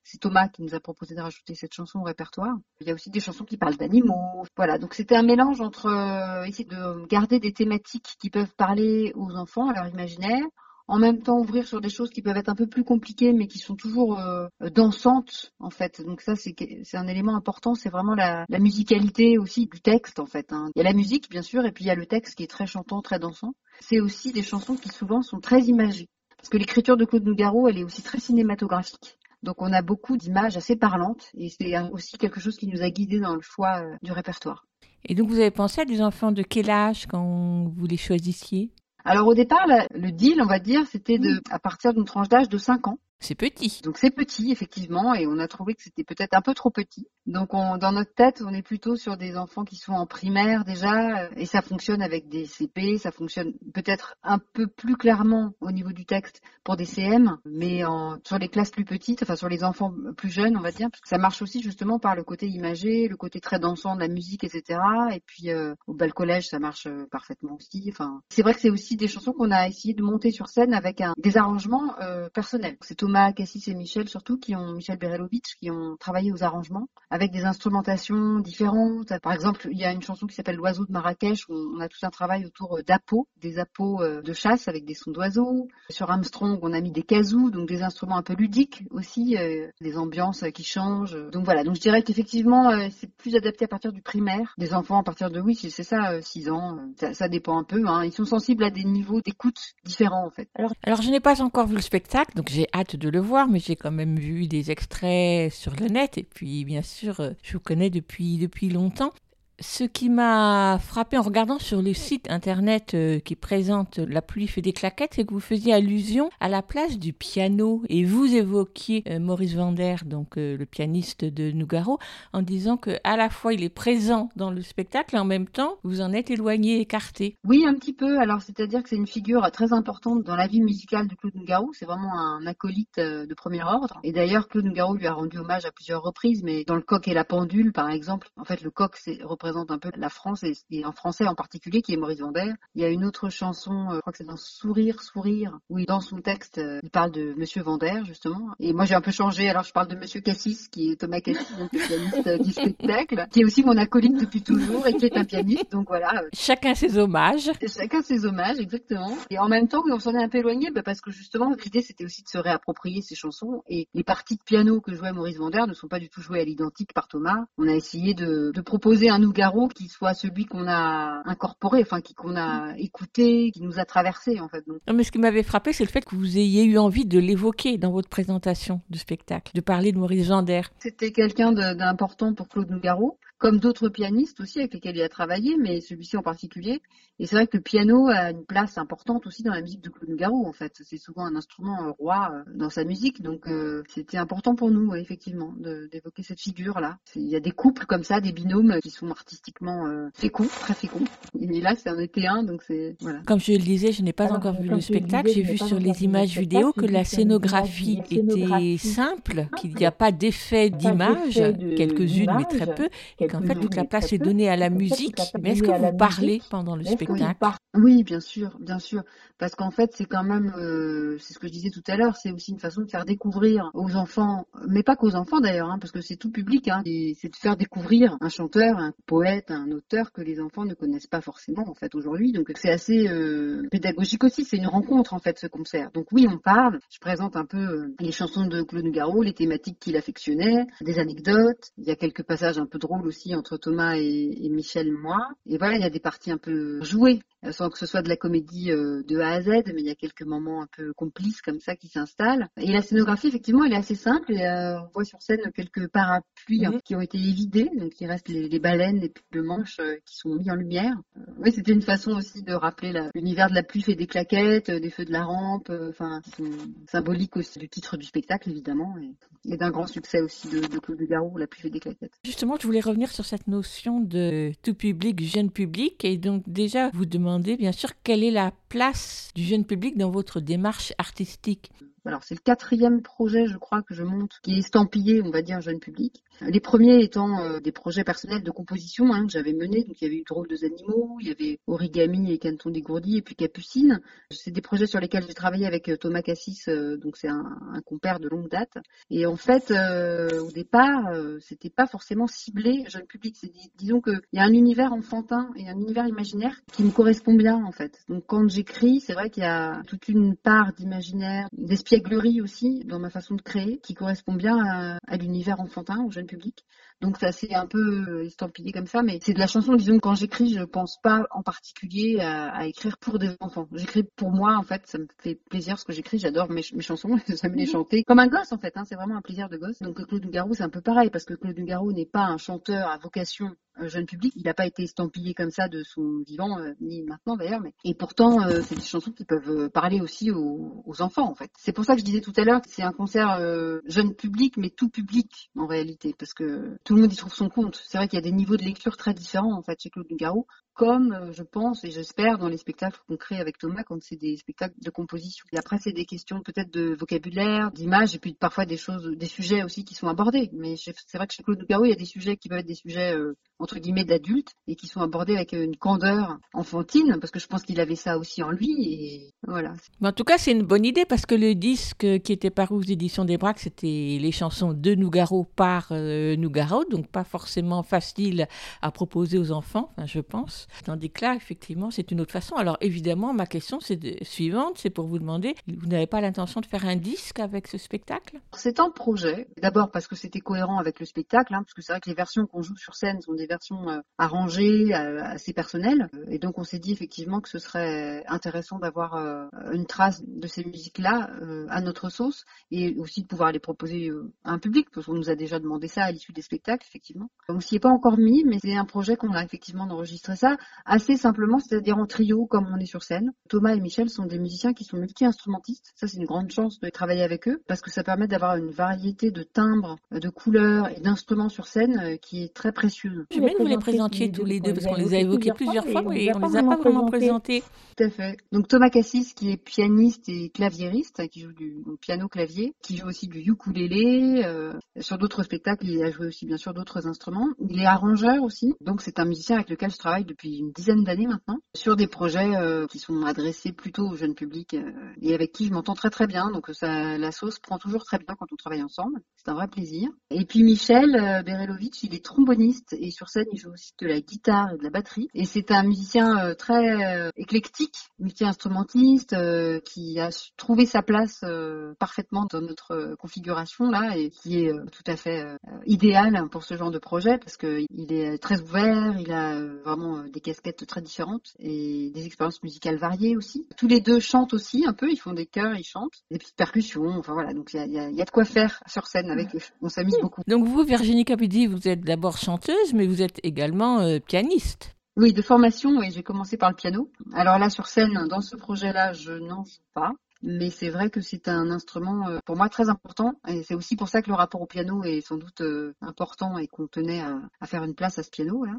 G: c'est Thomas qui nous a proposé de rajouter cette chanson au répertoire. Il y a aussi des chansons qui parlent d'animaux. Voilà, donc c'était un mélange entre essayer de garder des thématiques qui peuvent parler aux enfants, à leur imaginaire, en même temps ouvrir sur des choses qui peuvent être un peu plus compliquées, mais qui sont toujours euh, dansantes en fait. Donc ça c'est un élément important, c'est vraiment la, musicalité aussi du texte en fait. hein. Il y a la musique bien sûr, et puis il y a le texte qui est très chantant, très dansant. C'est aussi des chansons qui souvent sont très imagées, parce que l'écriture de Claude Nougaro, elle est aussi très cinématographique. Donc on a beaucoup d'images assez parlantes, et c'est aussi quelque chose qui nous a guidés dans le choix euh, du répertoire.
B: Et donc, vous avez pensé à des enfants de quel âge quand vous les choisissiez?
G: Alors au départ, la- le deal, on va dire, c'était de à partir d'une tranche d'âge de 5 ans.
B: C'est petit.
G: Donc c'est petit effectivement et on a trouvé que c'était peut-être un peu trop petit. Donc on, dans notre tête, on est plutôt sur des enfants qui sont en primaire déjà et ça fonctionne avec des CP, ça fonctionne peut-être un peu plus clairement au niveau du texte pour des CM, mais sur les classes plus petites, enfin sur les enfants plus jeunes, on va dire, parce que ça marche aussi justement par le côté imagé, le côté très dansant de la musique, etc. Et puis euh, au bal collège, ça marche euh, parfaitement aussi. Enfin, c'est vrai que c'est aussi des chansons qu'on a essayé de monter sur scène avec un, des arrangements euh, personnels. C'est Thomas Cassis et Michel surtout qui ont Michel Berelovitch qui ont travaillé aux arrangements avec des instrumentations différentes. Par exemple, il y a une chanson qui s'appelle L'oiseau de Marrakech où on a tout un travail autour d'appos, des appos de chasse avec des sons d'oiseaux. Sur Armstrong, on a mis des kazoo, donc des instruments un peu ludiques aussi, des ambiances qui changent. Donc voilà, donc je dirais qu'effectivement, c'est plus adapté à partir du primaire. Des enfants à partir de, oui, c'est ça, 6 ans, ça, ça, dépend un peu. Hein. Ils sont sensibles à des niveaux d'écoute différents en fait.
B: Alors, alors je n'ai pas encore vu le spectacle, donc j'ai hâte de le voir, mais j'ai quand même vu des extraits sur le net, et puis bien sûr, je vous connais depuis, depuis longtemps. Ce qui m'a frappé en regardant sur le site internet euh, qui présente La pluie fait des claquettes, c'est que vous faisiez allusion à la place du piano et vous évoquiez euh, Maurice Vander, donc euh, le pianiste de Nougaro, en disant que à la fois il est présent dans le spectacle et en même temps vous en êtes éloigné, écarté.
G: Oui, un petit peu. Alors c'est-à-dire que c'est une figure très importante dans la vie musicale de Claude Nougaro. C'est vraiment un acolyte de premier ordre. Et d'ailleurs Claude Nougaro lui a rendu hommage à plusieurs reprises, mais dans le coq et la pendule, par exemple, en fait le coq c'est représente un peu la France et, et, en français en particulier, qui est Maurice Vander. Il y a une autre chanson, euh, je crois que c'est dans Sourire, Sourire, où dans son texte, euh, il parle de Monsieur Vander, justement. Et moi, j'ai un peu changé. Alors, je parle de Monsieur Cassis, qui est Thomas Cassis, le pianiste euh, du spectacle, qui est aussi mon acolyte depuis toujours et qui est un pianiste. Donc voilà.
B: Chacun ses hommages.
G: Chacun ses hommages, exactement. Et en même temps, on s'en est un peu éloigné, bah, parce que justement, l'idée, c'était aussi de se réapproprier ces chansons. Et les parties de piano que jouait Maurice Vander ne sont pas du tout jouées à l'identique par Thomas. On a essayé de, de proposer un Nougaro qui soit celui qu'on a incorporé, enfin qui qu'on a écouté, qui nous a traversé en fait. Donc.
B: Non, mais ce qui m'avait frappé, c'est le fait que vous ayez eu envie de l'évoquer dans votre présentation du spectacle, de parler de Maurice Gender.
G: C'était quelqu'un d'important pour Claude Nougaro comme d'autres pianistes aussi avec lesquels il a travaillé, mais celui-ci en particulier. Et c'est vrai que le piano a une place importante aussi dans la musique de Claude Nougaro, en fait. C'est souvent un instrument roi euh, dans sa musique, donc euh, c'était important pour nous, effectivement, d'évoquer cette figure-là. Il y a des couples comme ça, des binômes qui sont artistiquement euh, féconds, très féconds. Et là, c'est un été un, donc c'est voilà.
B: Comme je le disais, je n'ai pas Alors, encore vu le spectacle. J'ai vu sur les images vidéo que la scénographie était simple, qu'il n'y a pas d'effet d'image, quelques-unes mais très peu, et qu'en fait toute la place est donnée à la musique. Mais est-ce que vous parlez pendant le spectacle?
G: oui, bien sûr, bien sûr, parce qu'en fait, c'est quand même, euh, c'est ce que je disais tout à l'heure, c'est aussi une façon de faire découvrir aux enfants, mais pas qu'aux enfants d'ailleurs, hein, parce que c'est tout public, hein, c'est de faire découvrir un chanteur, un poète, un auteur que les enfants ne connaissent pas forcément en fait aujourd'hui. Donc c'est assez euh, pédagogique aussi, c'est une rencontre en fait ce concert. Donc oui, on parle, je présente un peu euh, les chansons de Claude Nougaro, les thématiques qu'il affectionnait, des anecdotes, il y a quelques passages un peu drôles aussi entre Thomas et, et Michel, moi, et voilà, il y a des parties un peu jouées sans que ce soit de la comédie euh, de A à Z, mais il y a quelques moments un peu complices comme ça qui s'installent. Et la scénographie, effectivement, elle est assez simple. Et, euh, on voit sur scène quelques parapluies hein, qui ont été évidés, donc il reste les, les baleines et puis le manche qui sont mis en lumière. oui, c'était une façon aussi de rappeler l'univers de la pluie fait des claquettes, des feux de la rampe, enfin, qui sont symboliques aussi du titre du spectacle, évidemment, et, et d'un grand succès aussi de, de Claude Garou, La pluie fait des claquettes.
B: Justement, je voulais revenir sur cette notion de tout public, jeune public, et donc déjà vous demandez bien sûr quelle est la place du jeune public dans votre démarche artistique?
G: Alors c'est le quatrième projet, je crois, que je monte, qui est estampillé, on va dire, jeune public. Les premiers étant euh, des projets personnels de composition hein, que j'avais menés. Donc il y avait eu Drôle de animaux, il y avait Origami et Canton dégourdi et puis Capucine. C'est des projets sur lesquels j'ai travaillé avec euh, Thomas Cassis, euh, donc c'est un, compère de longue date. Et en fait, au départ, c'était pas forcément ciblé jeune public. C'est disons qu'il y a un univers enfantin et un univers imaginaire qui me correspond bien en fait. Donc quand j'écris, c'est vrai qu'il y a toute une part d'imaginaire, d'espièglerie aussi dans ma façon de créer qui correspond bien à, l'univers enfantin, public. Donc ça s'est un peu euh, estampillé comme ça, mais c'est de la chanson, disons, quand j'écris, je pense pas en particulier à, à écrire pour des enfants. J'écris pour moi, en fait, ça me fait plaisir ce que j'écris, j'adore mes, mes, chansons, j'aime les chanter. Comme un gosse, en fait, hein, c'est vraiment un plaisir de gosse. Donc Claude Nougaro, c'est un peu pareil, parce que Claude Nougaro n'est pas un chanteur à vocation euh, jeune public. Il n'a pas été estampillé comme ça de son vivant, euh, ni maintenant d'ailleurs. Mais... Et pourtant, euh, c'est des chansons qui peuvent euh, parler aussi aux, aux enfants en fait. C'est pour ça que je disais tout à l'heure que c'est un concert euh, jeune public, mais tout public en réalité, parce que tout le monde y trouve son compte. C'est vrai qu'il y a des niveaux de lecture très différents en fait chez Claude Nougaro comme euh, je pense et j'espère dans les spectacles qu'on crée avec Thomas quand c'est des spectacles de composition. Et après c'est des questions peut-être de vocabulaire, d'image et puis parfois des choses, des sujets aussi qui sont abordés. Mais c'est vrai que chez Claude Nougaro il y a des sujets qui peuvent être des sujets euh, entre guillemets d'adultes et qui sont abordés avec une candeur enfantine parce que je pense qu'il avait ça aussi en lui et voilà.
B: En tout cas c'est une bonne idée parce que le disque qui était paru aux éditions des Braques c'était les chansons de Nougaro par euh, Nougaro donc pas forcément facile à proposer aux enfants, enfin, je pense. Tandis que là, effectivement, c'est une autre façon. Alors évidemment, ma question c'est de- suivante, c'est pour vous demander, vous n'avez pas l'intention de faire un disque avec ce spectacle?
G: C'est un projet, d'abord parce que c'était cohérent avec le spectacle, hein, parce que c'est vrai que les versions qu'on joue sur scène sont des versions euh, arrangées, euh, assez personnelles, et donc on s'est dit effectivement que ce serait intéressant d'avoir euh, une trace de ces musiques-là à notre sauce, et aussi de pouvoir les proposer à un public, parce qu'on nous a déjà demandé ça à l'issue des spectacles, effectivement. On s'y est pas encore mis, mais c'est un projet qu'on a effectivement enregistré ça assez simplement, c'est-à-dire en trio comme on est sur scène. Thomas et Michel sont des musiciens qui sont multi-instrumentistes. Ça, c'est une grande chance de travailler avec eux parce que ça permet d'avoir une variété de timbres, de couleurs et d'instruments sur scène euh, qui est très précieuse.
B: Je bien que vous les présentiez tous les deux parce qu'on les a évoqués plusieurs fois, mais on les a pas vraiment présentés.
G: Tout à fait. Donc Thomas Cassis qui est pianiste et claviériste, qui joue du piano-clavier, qui joue aussi du ukulélé. euh, sur d'autres spectacles, il a joué aussi bien sûr d'autres instruments. Il est arrangeur aussi, donc c'est un musicien avec lequel je travaille depuis une dizaine d'années maintenant, sur des projets euh, qui sont adressés plutôt au jeune public euh, et avec qui je m'entends très très bien. Donc ça, la sauce prend toujours très bien quand on travaille ensemble. C'est un vrai plaisir. Et puis Michel euh, Berelovitch, il est tromboniste et sur scène il joue aussi de la guitare et de la batterie. Et c'est un musicien euh, très euh, éclectique, multi-instrumentiste, euh, qui a trouvé sa place euh, parfaitement dans notre euh, configuration là et qui est euh, tout à fait euh, idéal pour ce genre de projet parce que il est très ouvert, il a euh, vraiment euh, des casquettes très différentes et des expériences musicales variées aussi. Tous les deux chantent aussi un peu, ils font des chœurs, ils chantent, des petites percussions, enfin voilà, donc il y a, il y a- il y a de quoi faire sur scène avec eux. On s'amuse beaucoup.
B: Donc vous, Virginie Capidi, vous êtes d'abord chanteuse, mais vous êtes également euh, pianiste.
G: Oui, de formation, et j'ai commencé par le piano. Alors là, sur scène, dans ce projet-là, je n'en joue pas. Mais c'est vrai que c'est un instrument euh, pour moi très important et c'est aussi pour ça que le rapport au piano est sans doute euh, important et qu'on tenait à, faire une place à ce piano là.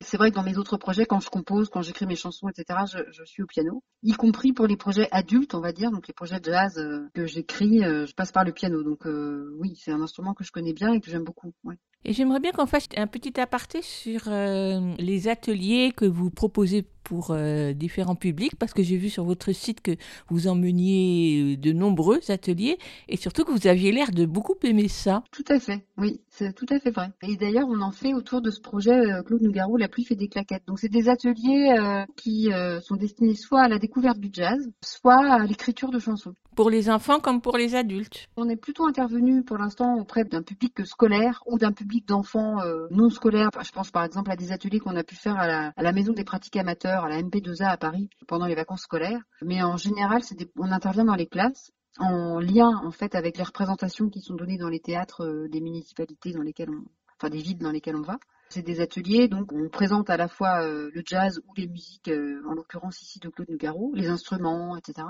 G: C'est vrai que dans mes autres projets, quand je compose, quand j'écris mes chansons, etc., je, suis au piano, y compris pour les projets adultes, on va dire, donc les projets jazz euh, que j'écris, je passe par le piano. Donc oui, c'est un instrument que je connais bien et que j'aime beaucoup.
B: Et j'aimerais bien qu'on fasse un petit aparté sur les ateliers que vous proposez pour euh, différents publics, parce que j'ai vu sur votre site que vous emmeniez de nombreux ateliers, et surtout que vous aviez l'air de beaucoup aimer ça.
G: Tout à fait, oui, c'est tout à fait vrai. Et d'ailleurs, on en fait autour de ce projet euh, Claude Nougaro, La pluie fait des claquettes. Donc, c'est des ateliers euh, qui euh, sont destinés soit à la découverte du jazz, soit à l'écriture de chansons.
B: Pour les enfants comme pour les adultes.
G: On est plutôt intervenu pour l'instant auprès d'un public scolaire ou d'un public d'enfants euh, non scolaires. Je pense par exemple à des ateliers qu'on a pu faire à la, à la Maison des pratiques amateurs, à la MP2A à Paris, pendant les vacances scolaires. Mais en général, on intervient dans les classes en lien en fait avec les représentations qui sont données dans les théâtres euh, des municipalités dans lesquelles on, enfin des villes dans lesquelles on va. C'est des ateliers, donc on présente à la fois euh, le jazz ou les musiques, euh, en l'occurrence ici de Claude Nougaro, les instruments, etc.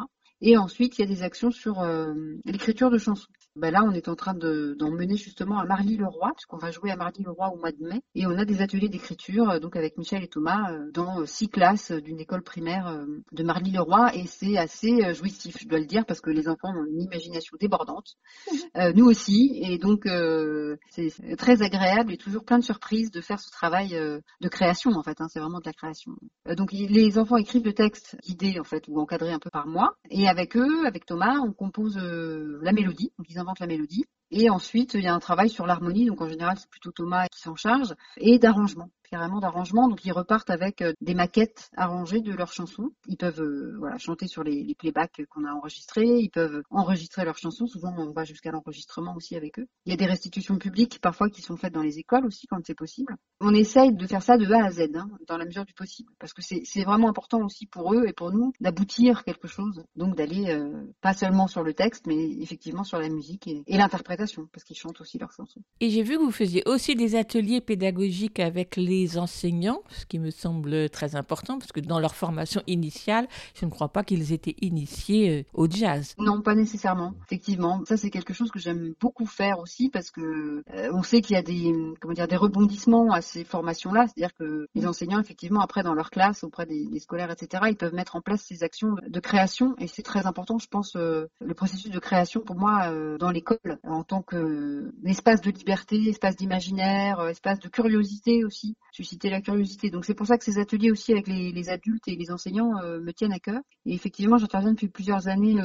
G: Et ensuite, il y a des actions sur euh, l'écriture de chansons. Ben là, on est en train de- d'en mener justement à Marly-le-Roi, puisqu'on va jouer à Marly-le-Roi au mois de mai. Et on a des ateliers d'écriture, euh, donc avec Michel et Thomas, euh, dans six classes d'une école primaire de Marly-le-Roi. Et c'est assez jouissif, je dois le dire, parce que les enfants ont une imagination débordante. Euh, nous aussi. Et donc, euh, c'est très agréable et toujours plein de surprises de faire ce travail de création, en fait. hein. c'est vraiment de la création. Donc, les enfants écrivent le texte guidé, en fait, ou encadré un peu par moi. Et avec eux, avec Thomas, on compose euh, la mélodie. Donc, ils inventent la mélodie. Et ensuite, il y a un travail sur l'harmonie. Donc, en général, c'est plutôt Thomas qui s'en charge. Et d'arrangement carrément d'arrangement. Donc ils repartent avec euh, des maquettes arrangées de leurs chansons. Ils peuvent euh, voilà chanter sur les, les playbacks qu'on a enregistrés. Ils peuvent enregistrer leurs chansons. Souvent on va jusqu'à l'enregistrement aussi avec eux. Il y a des restitutions publiques parfois qui sont faites dans les écoles aussi quand c'est possible. On essaye de faire ça de A à Z hein, dans la mesure du possible parce que c'est vraiment important aussi pour eux et pour nous d'aboutir quelque chose. Donc d'aller euh, pas seulement sur le texte mais effectivement sur la musique et l'interprétation. Parce qu'ils chantent aussi leurs chansons.
B: Et j'ai vu que vous faisiez aussi des ateliers pédagogiques avec les enseignants, ce qui me semble très important, parce que dans leur formation initiale, je ne crois pas qu'ils étaient initiés euh, au jazz.
G: Non, pas nécessairement. Effectivement, ça c'est quelque chose que j'aime beaucoup faire aussi, parce que euh, on sait qu'il y a des, comment dire, des rebondissements à ces formations-là, c'est-à-dire que les enseignants, effectivement, après dans leur classe, auprès des, des scolaires, etc., ils peuvent mettre en place ces actions de création, et c'est très important, je pense, euh, le processus de création pour moi euh, dans l'école en tant que euh, espace de liberté, espace d'imaginaire, euh, espace de curiosité aussi, susciter la curiosité. Donc c'est pour ça que ces ateliers aussi avec les, adultes et les enseignants euh, me tiennent à cœur. Et effectivement, j'interviens depuis plusieurs années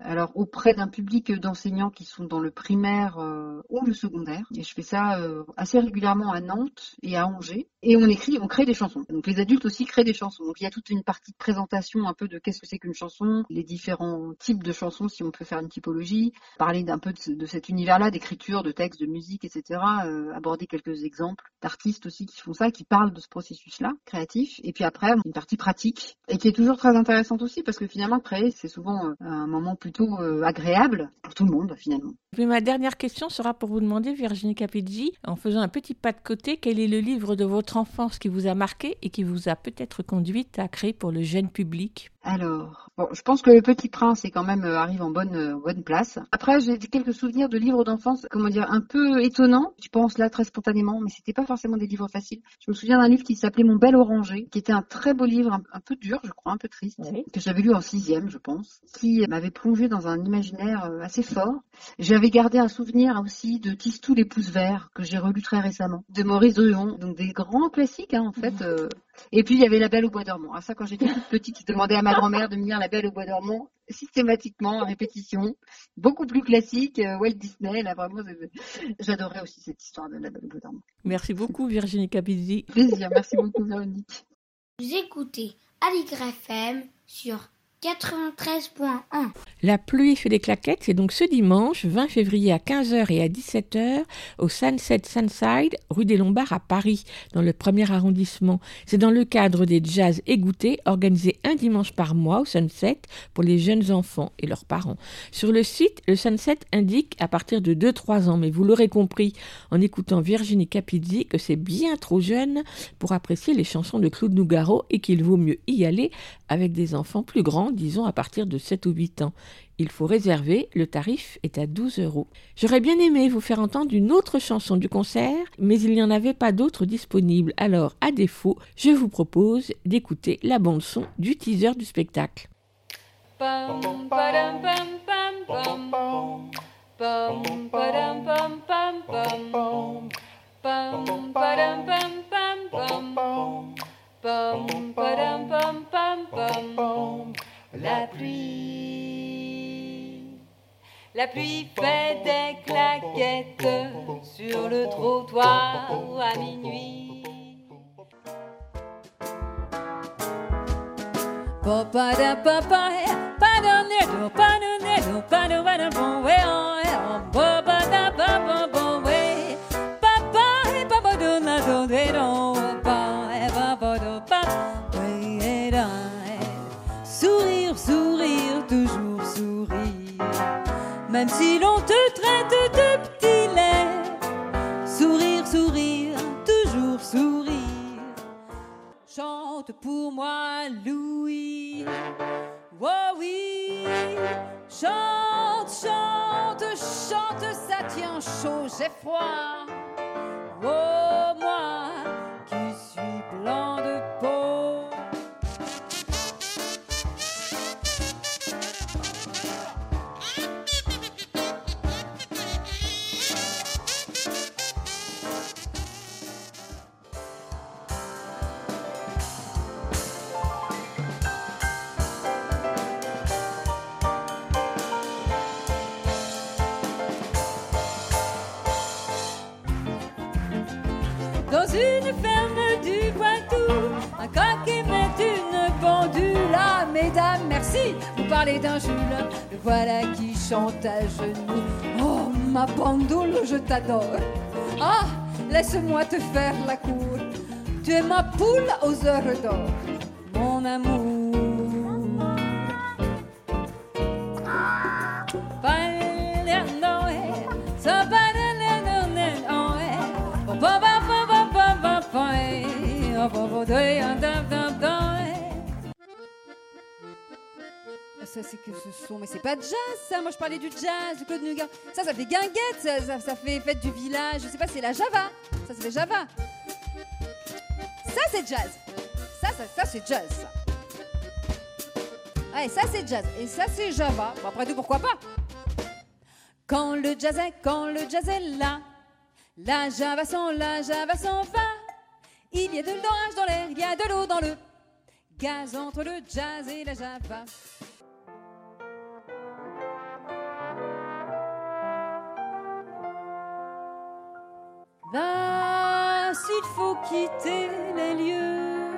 G: alors auprès d'un public d'enseignants qui sont dans le primaire ou le secondaire. Et je fais ça assez régulièrement à Nantes et à Angers. Et on écrit, on crée des chansons. Donc les adultes aussi créent des chansons. Donc il y a toute une partie de présentation un peu de qu'est-ce que c'est qu'une chanson, les différents types de chansons si on peut faire une typologie, parler d'un peu de, ce- de cet univers-là, d'écriture, de texte, de musique, etc. euh, aborder quelques exemples d'artistes aussi qui font ça, qui parlent de ce processus-là créatif. Et puis après, une partie pratique et qui est toujours très intéressante aussi parce que finalement créer, c'est souvent euh, un moment plutôt euh, agréable pour tout le monde finalement.
B: Ma dernière question sera pour vous demander, Virginie Capizzi, en faisant un petit pas de côté, quel est le livre de votre enfance qui vous a marqué et qui vous a peut-être conduite à créer pour le jeune public?
G: Alors, bon, je pense que Le Petit Prince est quand même arrive en bonne euh, bonne place. Après, j'ai quelques souvenirs de livres d'enfance, comment dire, un peu étonnants. Je pense là très spontanément, mais c'était pas forcément des livres faciles. Je me souviens d'un livre qui s'appelait Mon bel oranger, qui était un très beau livre, un, un peu dur, je crois, un peu triste, que j'avais lu en sixième, je pense, qui m'avait plongé dans un imaginaire euh, assez fort. J'avais gardé un souvenir aussi de Tistou les pouces verts que j'ai relu très récemment, de Maurice Druon, donc des grands classiques hein, en fait. euh. Et puis il y avait La Belle au bois dormant. Ah, ça, quand j'étais toute petite, je demandais à ma grand-mère de me lire La Belle au bois dormant systématiquement en répétition, beaucoup plus classique. euh, Walt Disney, là vraiment, j'adorais aussi cette histoire de La Belle au bois dormant.
B: Merci beaucoup, Virginie Capizzi.
G: Plaisir, merci beaucoup Véronique.
A: Vous écoutez Aligre FM sur 93.1.
B: La pluie fait des claquettes, c'est donc ce dimanche 20 février à 15h et à 17h au Sunset Sunside, rue des Lombards à Paris, dans le premier arrondissement. C'est dans le cadre des Jazz égouttés organisés un dimanche par mois au Sunset pour les jeunes enfants et leurs parents. Sur le site, le Sunset indique à partir de 2-3 ans, mais vous l'aurez compris en écoutant Virginie Capizzi que c'est bien trop jeune pour apprécier les chansons de Claude Nougaro et qu'il vaut mieux y aller avec des enfants plus grands, disons à partir de 7 ou 8 ans. Il faut réserver, le tarif est à 12 euros. J'aurais bien aimé vous faire entendre une autre chanson du concert, mais il n'y en avait pas d'autres disponibles. Alors, à défaut, je vous propose d'écouter la bande-son du teaser du spectacle.
C: La pluie. La pluie fait des claquettes sur le trottoir à minuit. Papa papa, papa papa Sourire, sourire, toujours sourire, même si l'on te traite de petit lait. Sourire, sourire, toujours sourire. Chante pour moi, Louis. Oh oui, chante, chante, chante, ça tient chaud, j'ai froid. Oh moi, mesdames, merci, vous parlez d'un Jules. Le voilà qui chante à genoux. Oh, ma bandoule, je t'adore. Ah, laisse-moi te faire la cour. Tu es ma poule aux heures d'or, mon amour. Ça, c'est que ce son. Mais c'est pas jazz, ça. Moi, je parlais du jazz, du Claude Nuga. Ça, ça fait guinguette. Ça, ça, fait fête du village. Je sais pas, c'est la Java. Ça, c'est Java. Ça, c'est jazz. Ça, ça, ça c'est jazz. Ça. Ouais, ça, c'est jazz. Et ça, c'est Java. Après tout, pourquoi pas? Quand le jazz est, quand le jazz est là, la Java s'en, la Java s'en va. Il y a de l'orage dans l'air, il y a de l'eau dans le gaz entre le jazz et la Java. S'il faut quitter les lieux,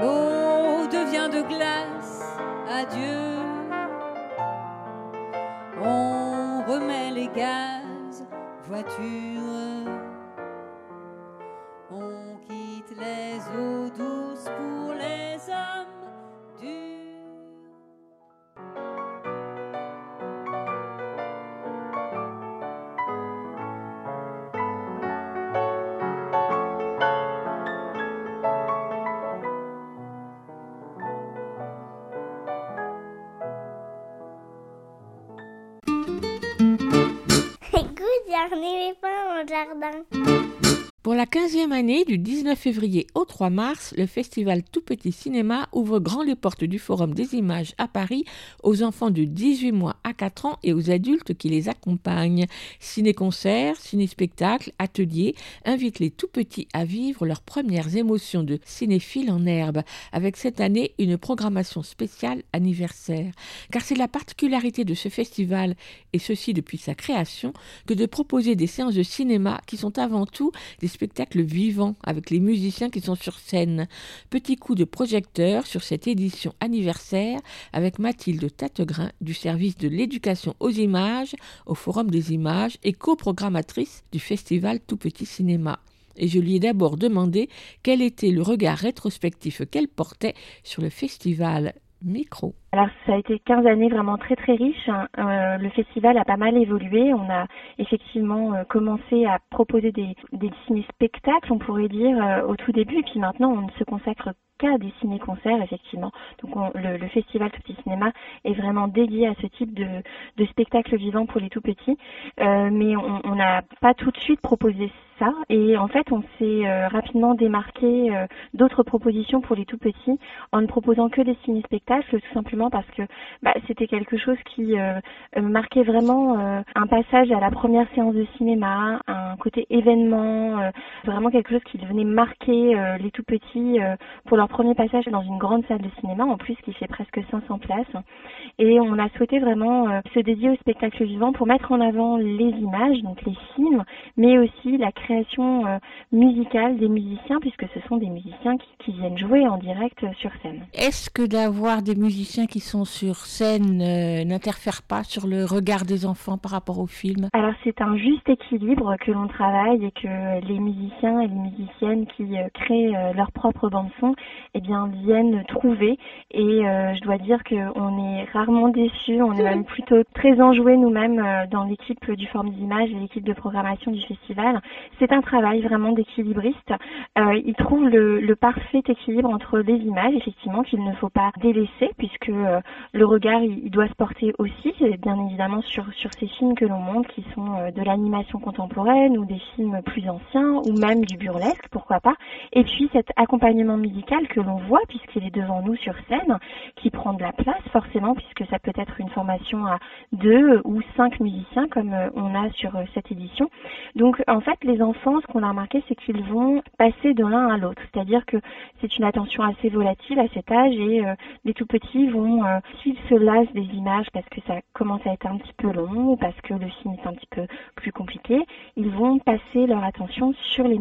C: l'eau devient de glace, adieu. On remet les gaz, voiture.
B: Année, du 19 février au 3 mars, le festival Tout Petit Cinéma ouvre grand les portes du Forum des images à Paris aux enfants de 18 mois à 4 ans et aux adultes qui les accompagnent. Ciné-concerts, ciné-spectacles, ateliers invitent les tout petits à vivre leurs premières émotions de cinéphiles en herbe, avec cette année une programmation spéciale anniversaire. Car c'est la particularité de ce festival, et ceci depuis sa création, que de proposer des séances de cinéma qui sont avant tout des spectacles vivants avec les musiciens qui sont sur scène. Petit coup de projecteur sur cette édition anniversaire avec Mathilde Tategrin du service de l'éducation aux images au Forum des images et coprogrammatrice du festival Tout Petit Cinéma. Et je lui ai d'abord demandé quel était le regard rétrospectif qu'elle portait sur le festival. Micro.
H: Alors ça a été 15 années vraiment très très riches. Euh, le festival a pas mal évolué. On a effectivement euh, commencé à proposer des, des ciné-spectacles, on pourrait dire, euh, au tout début. Et puis maintenant, on ne se consacre qu'à des ciné-concerts, effectivement. Donc on- le, le festival Tout Petit Cinéma est vraiment dédié à ce type de, de spectacle vivant pour les tout petits. Mais on n'a pas tout de suite proposé ça. Et en fait, on s'est rapidement démarqué d'autres propositions pour les tout petits en ne proposant que des ciné-spectacles, tout simplement parce que bah, c'était quelque chose qui euh, euh, marquait vraiment euh, un passage à la première séance de cinéma, un côté événement, euh, vraiment quelque chose qui venait marquer euh, les tout petits euh, pour leur premier passage dans une grande salle de cinéma, en plus qui fait presque 500 places. Et on a souhaité vraiment euh, se dédier au spectacle vivant pour mettre en avant les images, donc les films, mais aussi la création musicale des musiciens, puisque ce sont des musiciens qui, qui viennent jouer en direct sur scène.
B: Est-ce que d'avoir des musiciens qui sont sur scène n'interfère pas sur le regard des enfants par rapport au film?
H: Alors c'est un juste équilibre que l'on travaille et que les musiciens et les musiciennes qui euh, créent euh, leur propre bande son eh bien viennent trouver et euh, je dois dire qu'on est rarement déçus, on est même plutôt très enjoués nous-mêmes dans l'équipe du Forum des images et l'équipe de programmation du festival. C'est un travail vraiment d'équilibriste. Ils trouvent le, le parfait équilibre entre les images effectivement qu'il ne faut pas délaisser puisque le regard il, il doit se porter aussi bien évidemment sur sur ces films que l'on montre qui sont de l'animation contemporaine ou des films plus anciens ou même du burlesque pourquoi pas. Et puis cet accompagnement musical que l'on voit puisqu'il est devant nous sur scène qui prend de la place forcément puisque ça peut être une formation à deux ou cinq musiciens comme euh, on a sur euh, cette édition. Donc en fait les enfants ce qu'on a remarqué c'est qu'ils vont passer de l'un à l'autre. C'est-à-dire que c'est une attention assez volatile à cet âge et euh, les tout petits vont, s'ils se lassent des images parce que ça commence à être un petit peu long ou parce que le film est un petit peu plus compliqué, ils vont passer leur attention sur les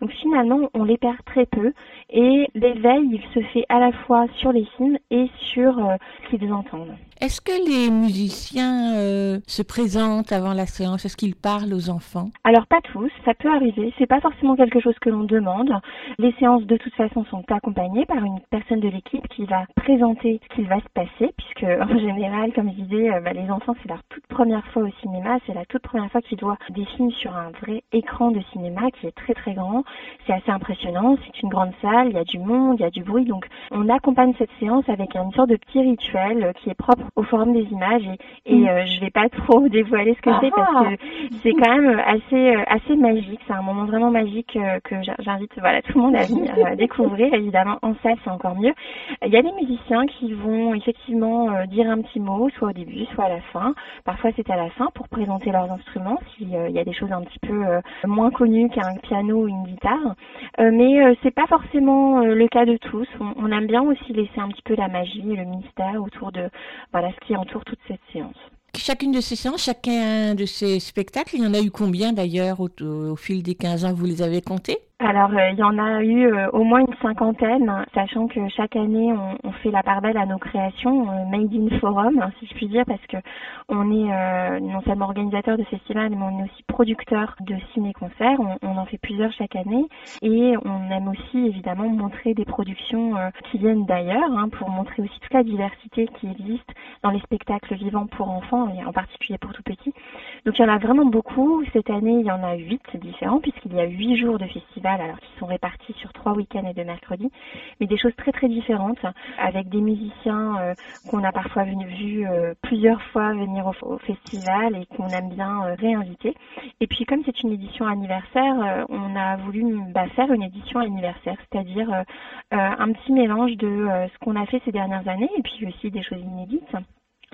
H: Donc finalement, on les perd très peu et l'éveil, il se fait à la fois sur les films et sur euh, ce qu'ils entendent.
B: Est-ce que les musiciens euh, se présentent avant la séance? Est-ce qu'ils parlent aux enfants?
H: Alors pas tous, ça peut arriver. C'est pas forcément quelque chose que l'on demande. Les séances de toute façon sont accompagnées par une personne de l'équipe qui va présenter ce qu'il va se passer, puisque en général, comme je disais, euh, bah, les enfants c'est leur toute première fois au cinéma, c'est la toute première fois qu'ils voient des films sur un vrai écran de cinéma qui est très très grand. C'est assez impressionnant. C'est une grande salle, il y a du monde, il y a du bruit, donc on accompagne cette séance avec une sorte de petit rituel euh, qui est propre au forum des images et, et mm. euh, je vais pas trop dévoiler ce que c'est parce que c'est quand même assez euh, assez magique. C'est un moment vraiment magique euh, que j'invite voilà tout le monde à venir découvrir. Évidemment en salle c'est encore mieux. Il y a des musiciens qui vont effectivement dire un petit mot, soit au début, soit à la fin. Parfois c'est à la fin pour présenter leurs instruments s'il y a des choses un petit peu moins connues qu'un piano ou une guitare. mais c'est pas forcément le cas de tous. On, on aime bien aussi laisser un petit peu la magie, le mystère autour de voilà ce qui entoure toute cette séance.
B: Chacune de ces séances, chacun de ces spectacles, il y en a eu combien d'ailleurs au, au, fil des 15 ans, vous les avez comptés?
H: Alors, euh, il y en a eu euh, au moins une cinquantaine, sachant que chaque année, on, on fait la part belle à nos créations, euh, Made in Forum, si je puis dire, parce que on est non seulement organisateur de festivals, mais on est aussi producteur de ciné-concerts. On, on, en fait plusieurs chaque année, et on aime aussi évidemment montrer des productions qui viennent d'ailleurs, hein, pour montrer aussi toute la diversité qui existe dans les spectacles vivants pour enfants, et en particulier pour tout petits. Donc, il y en a vraiment beaucoup. Cette année, il y en a huit différents, puisqu'il y a huit jours de festival alors qu'ils sont répartis sur trois week-ends et deux mercredis, mais des choses très très différentes, avec des musiciens euh, qu'on a parfois vu, euh, plusieurs fois venir au, festival et qu'on aime bien euh, réinviter. Et puis comme c'est une édition anniversaire, on a voulu bah, faire une édition anniversaire, c'est-à-dire un petit mélange de ce qu'on a fait ces dernières années et puis aussi des choses inédites.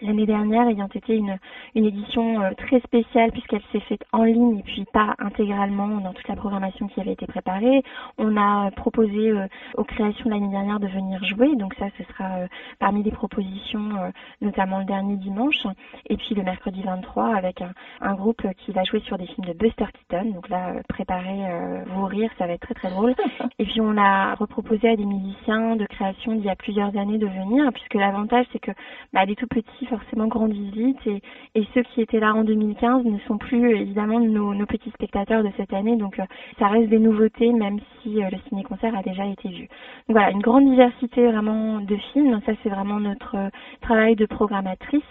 H: L'année dernière ayant été une, une édition euh, très spéciale puisqu'elle s'est faite en ligne et puis pas intégralement dans toute la programmation qui avait été préparée. On a proposé euh, aux créations l'année dernière de venir jouer, donc ça ce sera euh, parmi les propositions, notamment le dernier dimanche, et puis le mercredi 23 avec un, un, groupe qui va jouer sur des films de Buster Keaton. Donc là, préparez vous rire, ça va être très très drôle. Et puis on a reproposé à des musiciens de création d'il y a plusieurs années de venir, puisque l'avantage c'est que bah, les tout petits forcément grande visite et, ceux qui étaient là en 2015 ne sont plus évidemment nos, petits spectateurs de cette année. Donc euh, ça reste des nouveautés même si euh, le ciné-concert a déjà été vu. Voilà, une grande diversité vraiment de films, ça c'est vraiment notre euh, travail de programmatrice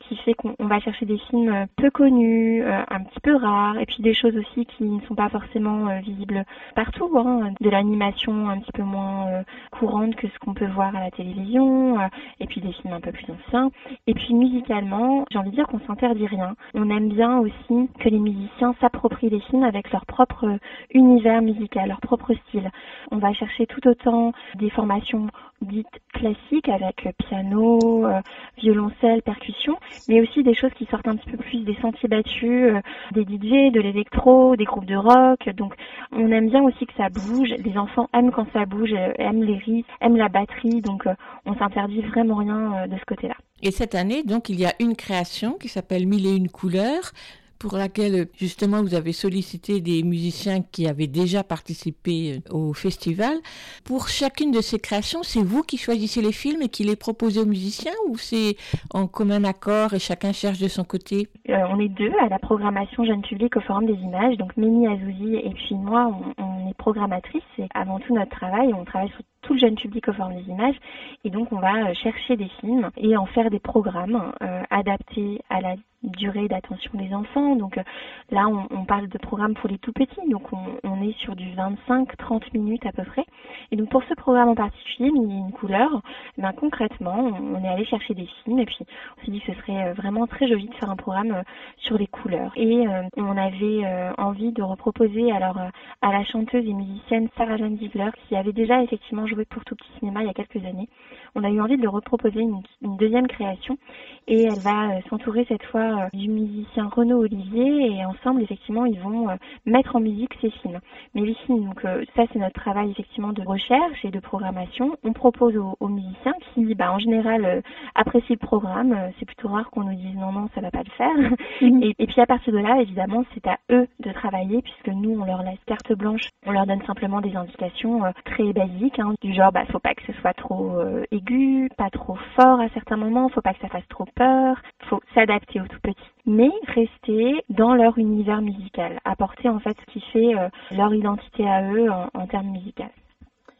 H: qui fait qu'on va chercher des films peu connus, un petit peu rares et puis des choses aussi qui ne sont pas forcément visibles partout, hein, de l'animation un petit peu moins courante que ce qu'on peut voir à la télévision et puis des films un peu plus anciens et puis musicalement, j'ai envie de dire qu'on s'interdit rien. On aime bien aussi que les musiciens s'approprient les films avec leur propre univers musical, leur propre style. On va chercher tout autant des formations dites classiques avec piano, euh, violoncelle, percussion, mais aussi des choses qui sortent un petit peu plus des sentiers battus, euh, des DJ, de l'électro, des groupes de rock. Donc on aime bien aussi que ça bouge. Les enfants aiment quand ça bouge, euh, aiment les rythmes, aiment la batterie, donc on s'interdit vraiment rien de ce côté-là.
B: Et cette année, donc, il y a une création qui s'appelle Mille et une couleurs pour laquelle justement vous avez sollicité des musiciens qui avaient déjà participé euh, au festival. Pour chacune de ces créations, c'est vous qui choisissez les films et qui les proposez aux musiciens ou c'est en commun accord et chacun cherche de son côté?
H: Euh, On est deux à la programmation jeune public au Forum des images, donc Méni Azouzi et puis moi, on, on est programmatrice, c'est avant tout notre travail, on travaille sur tout le jeune public au Forum des images et donc on va euh, chercher des films et en faire des programmes euh, adaptés à la durée d'attention des enfants. Donc euh, là, on, on, parle de programmes pour les tout petits, donc on, on est sur du 25-30 minutes à peu près. Et donc pour ce programme en particulier, il une couleur, ben, concrètement, on, est allé chercher des films et puis on s'est dit que ce serait euh, vraiment très joli de faire un programme euh, sur les couleurs. Et euh, on avait envie de reproposer alors à la chanteuse et musicienne Sarah Jeanne Ziegler, qui avait déjà effectivement joué pour Tout Petit Cinéma il y a quelques années, on a eu envie de reproposer une, une deuxième création et elle va s'entourer cette fois euh, du musicien Renaud Olivier et ensemble effectivement ils vont euh, mettre en musique ces films. Mais les films, donc euh, ça c'est notre travail effectivement de recherche et de programmation, on propose aux, musiciens qui, bah, en général, euh, apprécient le programme. Euh, c'est plutôt rare qu'on nous dise non, non, ça va pas le faire. Mhm. et, puis à partir de là, évidemment, c'est à eux de travailler puisque nous, on leur laisse carte blanche. On leur donne simplement des indications très basiques, hein, du genre, bah, faut pas que ce soit trop aigu, pas trop fort à certains moments, faut pas que ça fasse trop peur, faut s'adapter aux tout petits mais rester dans leur univers musical, apporter en fait ce qui fait leur identité à eux en, en termes musicaux.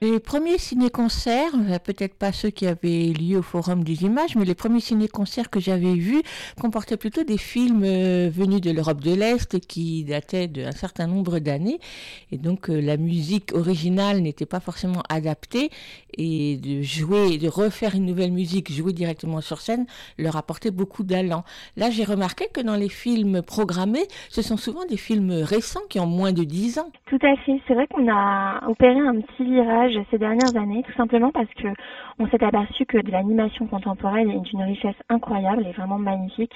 B: Les premiers ciné-concerts, euh, peut-être pas ceux qui avaient lieu au Forum des Images, mais les premiers ciné-concerts que j'avais vus comportaient plutôt des films euh, venus de l'Europe de l'Est qui dataient d'un certain nombre d'années. Et donc euh, la musique originale n'était pas forcément adaptée. Et de jouer, de refaire une nouvelle musique, jouer directement sur scène, leur apportait beaucoup d'allant. Là, j'ai remarqué que dans les films programmés, ce sont souvent des films récents qui ont moins de 10 ans.
H: Tout à fait. C'est vrai qu'on a opéré un petit virage ces dernières années, tout simplement parce que on s'est aperçu que de l'animation contemporaine est d'une richesse incroyable et vraiment magnifique.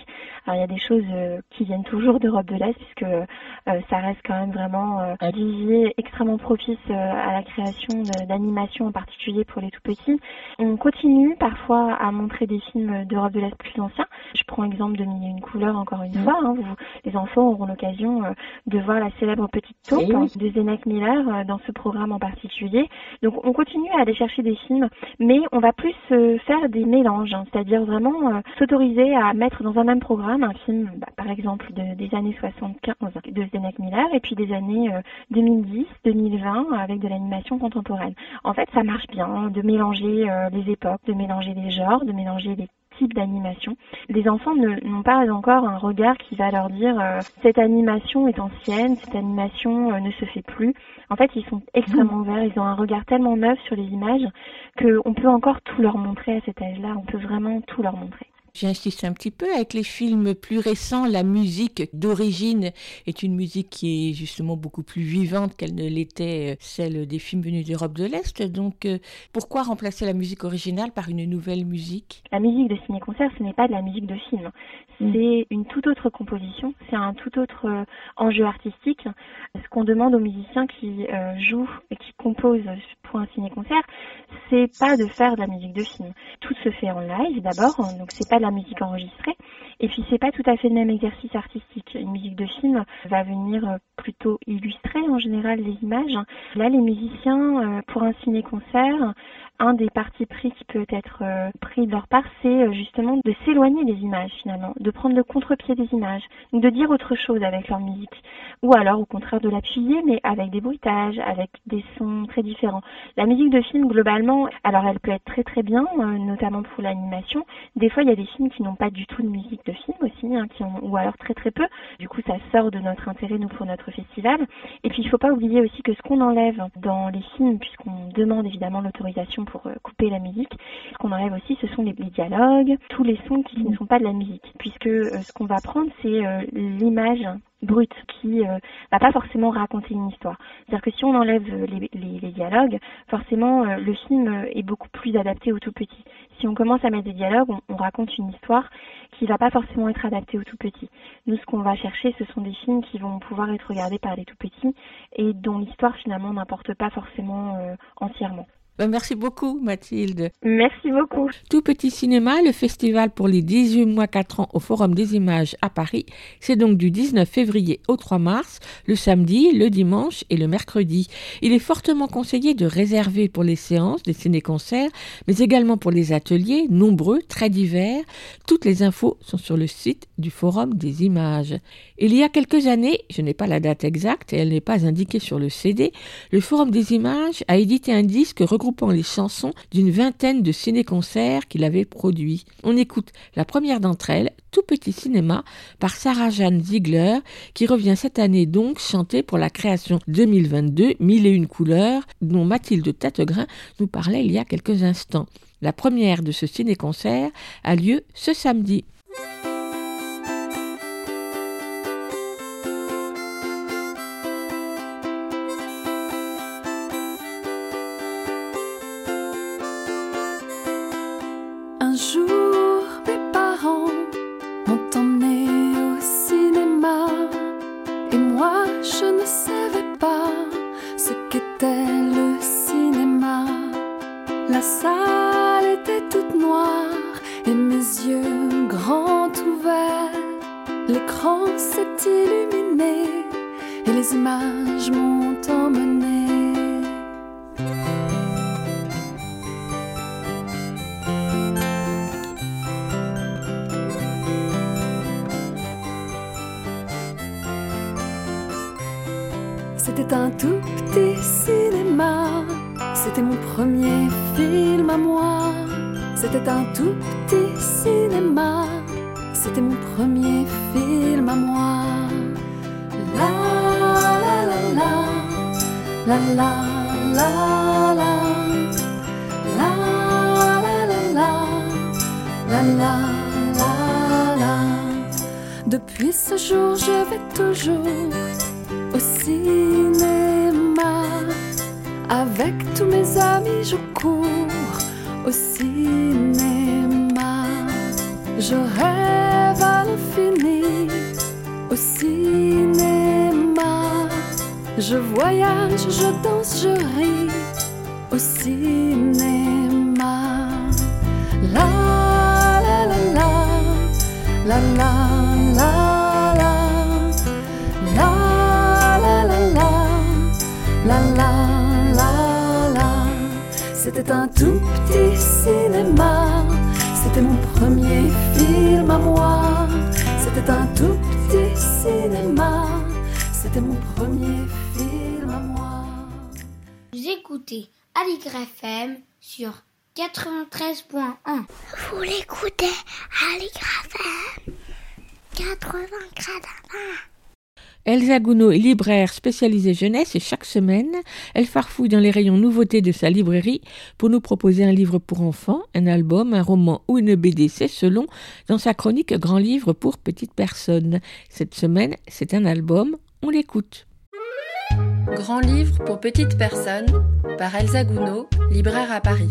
H: Alors il y a des choses euh, qui viennent toujours d'Europe de l'Est puisque euh, ça reste quand même vraiment euh, un vivier extrêmement propice à la création d'animation en particulier pour les tout petits. On continue parfois à montrer des films d'Europe de l'Est plus anciens. Je prends l'exemple de Mille et une couleurs encore une mmh. fois. Hein. les enfants auront l'occasion de voir la célèbre petite taupe eh de Zenak Miller dans ce programme en particulier. Donc on continue à aller chercher des films, mais on va plus euh, faire des mélanges, hein. c'est-à-dire vraiment euh, s'autoriser à mettre dans un même programme un film, bah, par exemple des années 75 de Zdenek Miller et puis des années 2010, euh, 2020 avec de l'animation contemporaine. En fait, ça marche bien de mélanger les époques, de mélanger les genres, de mélanger les type d'animation. Les enfants n'ont pas encore un regard qui va leur dire euh, cette animation est ancienne, cette animation euh, ne se fait plus. En fait, ils sont extrêmement ouverts, ils ont un regard tellement neuf sur les images qu'on peut encore tout leur montrer à cet âge-là, on peut vraiment tout leur montrer.
B: J'insiste un petit peu avec les films plus récents. La musique d'origine est une musique qui est justement beaucoup plus vivante qu'elle ne l'était euh, celle des films venus d'Europe de l'Est. Donc, euh, pourquoi remplacer la musique originale par une nouvelle musique?
H: La musique de ciné-concert, ce n'est pas de la musique de film. Mm. C'est une toute autre composition, c'est un tout autre euh, enjeu artistique. Ce qu'on demande aux musiciens qui jouent et qui composent pour un ciné-concert, c'est pas de faire de la musique de film. Tout se fait en live d'abord, donc c'est pas la musique enregistrée. Et puis c'est pas tout à fait le même exercice artistique. Une musique de film va venir euh, plutôt illustrer en général les images. Là, les musiciens, euh, pour un ciné-concert, un des partis pris qui peut être euh, pris de leur part, c'est justement de s'éloigner des images finalement, de prendre le contre-pied des images, de dire autre chose avec leur musique, ou alors au contraire de l'appuyer, mais avec des bruitages, avec des sons très différents. La musique de film, globalement, alors elle peut être très très bien, notamment pour l'animation. Des fois, il y a des films qui n'ont pas du tout de musique de film aussi, hein, qui ont, ou alors très très peu. Du coup, ça sort de notre intérêt, nous, pour notre festival. Et puis, il ne faut pas oublier aussi que ce qu'on enlève dans les films, puisqu'on demande évidemment l'autorisation pour euh, couper la musique, ce qu'on enlève aussi, ce sont les, dialogues, tous les sons qui ne sont pas de la musique, puisque euh, ce qu'on va prendre, c'est euh, l'image brute qui euh, va pas forcément raconter une histoire. C'est-à-dire que si on enlève les, dialogues, forcément le film est beaucoup plus adapté au tout petit. Si on commence à mettre des dialogues, on, raconte une histoire qui va pas forcément être adaptée au tout petit. Nous, ce qu'on va chercher, ce sont des films qui vont pouvoir être regardés par les tout petits et dont l'histoire finalement n'importe pas forcément entièrement.
B: Ben, merci beaucoup, Mathilde.
H: Merci beaucoup.
B: Tout Petit Cinéma, le festival pour les 18 mois 4 ans au Forum des Images à Paris, c'est donc du 19 février au 3 mars, le samedi, le dimanche et le mercredi. Il est fortement conseillé de réserver pour les séances des ciné-concerts, mais également pour les ateliers, nombreux, très divers. Toutes les infos sont sur le site du Forum des Images. Il y a quelques années, je n'ai pas la date exacte et elle n'est pas indiquée sur le CD, le Forum des Images a édité un disque regroupant les chansons d'une vingtaine de ciné-concerts qu'il avait produits. On écoute la première d'entre elles, Tout petit cinéma, par Sarah Jeanne Ziegler, qui revient cette année donc chanter pour la création 2022 Mille et une couleurs, dont Mathilde Tategrin nous parlait il y a quelques instants. La première de ce ciné-concert a lieu ce samedi. Spécialisée jeunesse et chaque semaine, elle farfouille dans les rayons nouveautés de sa librairie pour nous proposer un livre pour enfants, un album, un roman ou une BD, c'est selon, dans sa chronique Grand livre pour petites personnes. Cette semaine, c'est un album, on l'écoute.
I: Grand livre pour petites personnes par Elsa Gounod, libraire à Paris.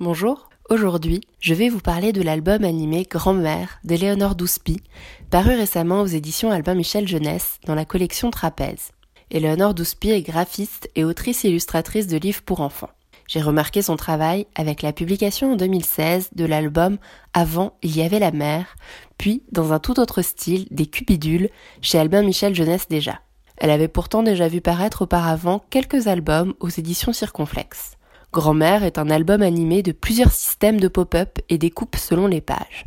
I: Bonjour, aujourd'hui je vais vous parler de l'album animé Grand-mère d'Éléonore Douspy, paru récemment aux éditions Albin Michel Jeunesse dans la collection Trapèze. Éléonore Douspy est graphiste et autrice illustratrice de livres pour enfants. J'ai remarqué son travail avec la publication en 2016 de l'album Avant il y avait la mer, puis dans un tout autre style des Cupidules chez Albin Michel Jeunesse déjà. Elle avait pourtant déjà vu paraître auparavant quelques albums aux éditions Circonflexe. Grand-mère est un album animé de plusieurs systèmes de pop-up et découpe selon les pages.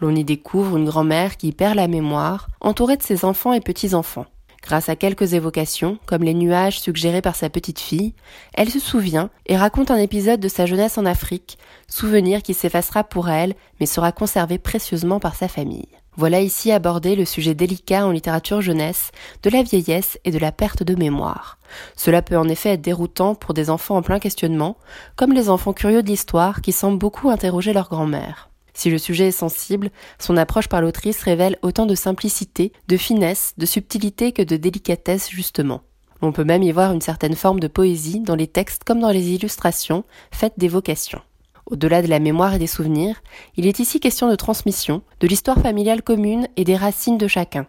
I: L'on y découvre une grand-mère qui perd la mémoire, entourée de ses enfants et petits-enfants. Grâce à quelques évocations, comme les nuages suggérés par sa petite fille, elle se souvient et raconte un épisode de sa jeunesse en Afrique, souvenir qui s'effacera pour elle, mais sera conservé précieusement par sa famille. Voilà ici abordé le sujet délicat en littérature jeunesse de la vieillesse et de la perte de mémoire. Cela peut en effet être déroutant pour des enfants en plein questionnement, comme les enfants curieux de l'histoire qui semblent beaucoup interroger leur grand-mère. Si le sujet est sensible, son approche par l'autrice révèle autant de simplicité, de finesse, de subtilité que de délicatesse justement. On peut même y voir une certaine forme de poésie dans les textes comme dans les illustrations, faites d'évocations. Au-delà de la mémoire et des souvenirs, il est ici question de transmission, de l'histoire familiale commune et des racines de chacun.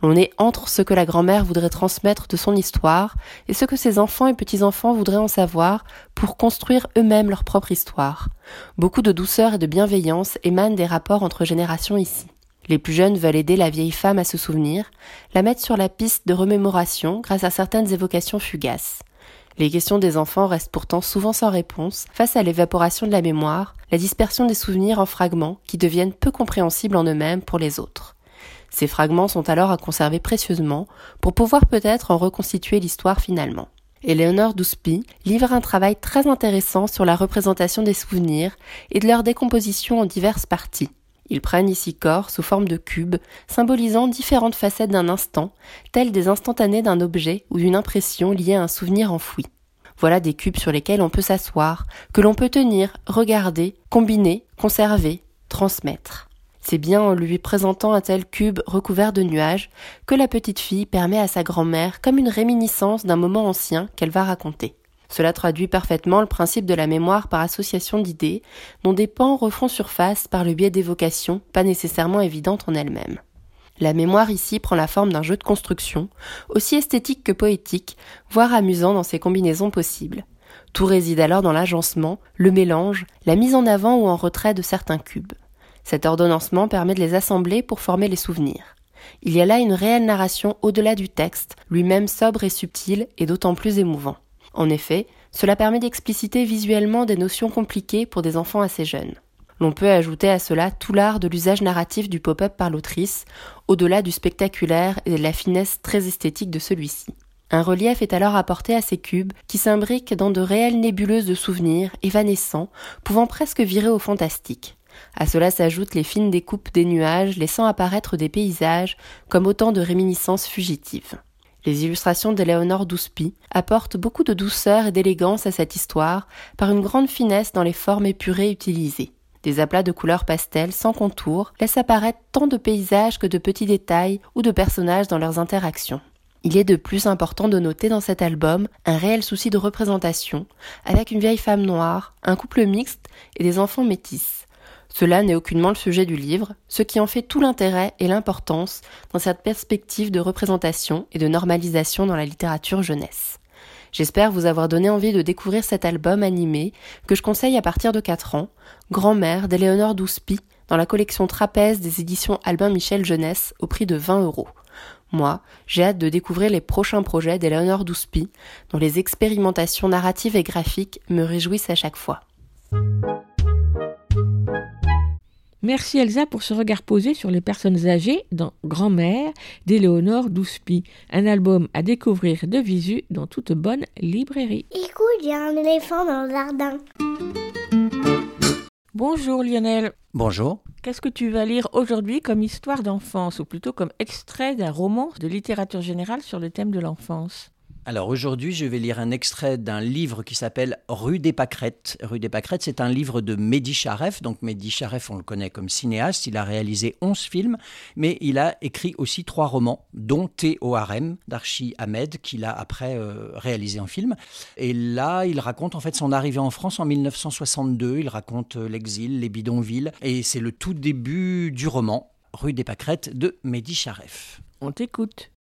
I: L'on est entre ce que la grand-mère voudrait transmettre de son histoire et ce que ses enfants et petits-enfants voudraient en savoir pour construire eux-mêmes leur propre histoire. Beaucoup de douceur et de bienveillance émanent des rapports entre générations ici. Les plus jeunes veulent aider la vieille femme à se souvenir, la mettre sur la piste de remémoration grâce à certaines évocations fugaces. Les questions des enfants restent pourtant souvent sans réponse face à l'évaporation de la mémoire, la dispersion des souvenirs en fragments qui deviennent peu compréhensibles en eux-mêmes pour les autres. Ces fragments sont alors à conserver précieusement pour pouvoir peut-être en reconstituer l'histoire finalement. Eleanor Douspy livre un travail très intéressant sur la représentation des souvenirs et de leur décomposition en diverses parties. Ils prennent ici corps sous forme de cubes, symbolisant différentes facettes d'un instant, telles des instantanés d'un objet ou d'une impression liée à un souvenir enfoui. Voilà des cubes sur lesquels on peut s'asseoir, que l'on peut tenir, regarder, combiner, conserver, transmettre. C'est bien en lui présentant un tel cube recouvert de nuages que la petite fille permet à sa grand-mère comme une réminiscence d'un moment ancien qu'elle va raconter. Cela traduit parfaitement le principe de la mémoire par association d'idées, dont des pans refont surface par le biais d'évocations pas nécessairement évidentes en elles-mêmes. La mémoire ici prend la forme d'un jeu de construction, aussi esthétique que poétique, voire amusant dans ses combinaisons possibles. Tout réside alors dans l'agencement, le mélange, la mise en avant ou en retrait de certains cubes. Cet ordonnancement permet de les assembler pour former les souvenirs. Il y a là une réelle narration au-delà du texte, lui-même sobre et subtil et d'autant plus émouvant. En effet, cela permet d'expliciter visuellement des notions compliquées pour des enfants assez jeunes. L'on peut ajouter à cela tout l'art de l'usage narratif du pop-up par l'autrice, au-delà du spectaculaire et de la finesse très esthétique de celui-ci. Un relief est alors apporté à ces cubes qui s'imbriquent dans de réelles nébuleuses de souvenirs, évanescents, pouvant presque virer au fantastique. À cela s'ajoutent les fines découpes des nuages laissant apparaître des paysages comme autant de réminiscences fugitives. Les illustrations d'Éléonore Douspy apportent beaucoup de douceur et d'élégance à cette histoire par une grande finesse dans les formes épurées utilisées. Des aplats de couleurs pastel sans contour laissent apparaître tant de paysages que de petits détails ou de personnages dans leurs interactions. Il est de plus important de noter dans cet album un réel souci de représentation, avec une vieille femme noire, un couple mixte et des enfants métis. Cela n'est aucunement le sujet du livre, ce qui en fait tout l'intérêt et l'importance dans cette perspective de représentation et de normalisation dans la littérature jeunesse. J'espère vous avoir donné envie de découvrir cet album animé que je conseille à partir de 4 ans, Grand-mère d'Éléonore Douspy, dans la collection Trapèze des éditions Albin Michel Jeunesse au prix de 20 euros. Moi, j'ai hâte de découvrir les prochains projets d'Éléonore Douspy, dont les expérimentations narratives et graphiques me réjouissent à chaque fois.
B: Merci Elsa pour ce regard posé sur les personnes âgées dans Grand-mère d'Éléonore Douspy, un album à découvrir de visu dans toute bonne librairie.
A: Écoute, il y a un éléphant dans le jardin.
B: Bonjour Lionel.
J: Bonjour.
B: Qu'est-ce que tu vas lire aujourd'hui comme histoire d'enfance ou plutôt comme extrait d'un roman de littérature générale sur le thème de l'enfance?
J: Alors aujourd'hui, je vais lire un extrait d'un livre qui s'appelle Rue des Pâquerettes. Rue des Pâquerettes, c'est un livre de Mehdi Charef. Donc Mehdi Charef, on le connaît comme cinéaste. Il a réalisé 11 films, mais il a écrit aussi trois romans, dont harem d'Archie Ahmed, qu'il a après euh, réalisé en film. Et là, il raconte en fait son arrivée en France en 1962. Il raconte euh, l'exil, les bidonvilles. Et c'est le tout début du roman, Rue des Pâquerettes de Mehdi Charef.
B: On t'écoute.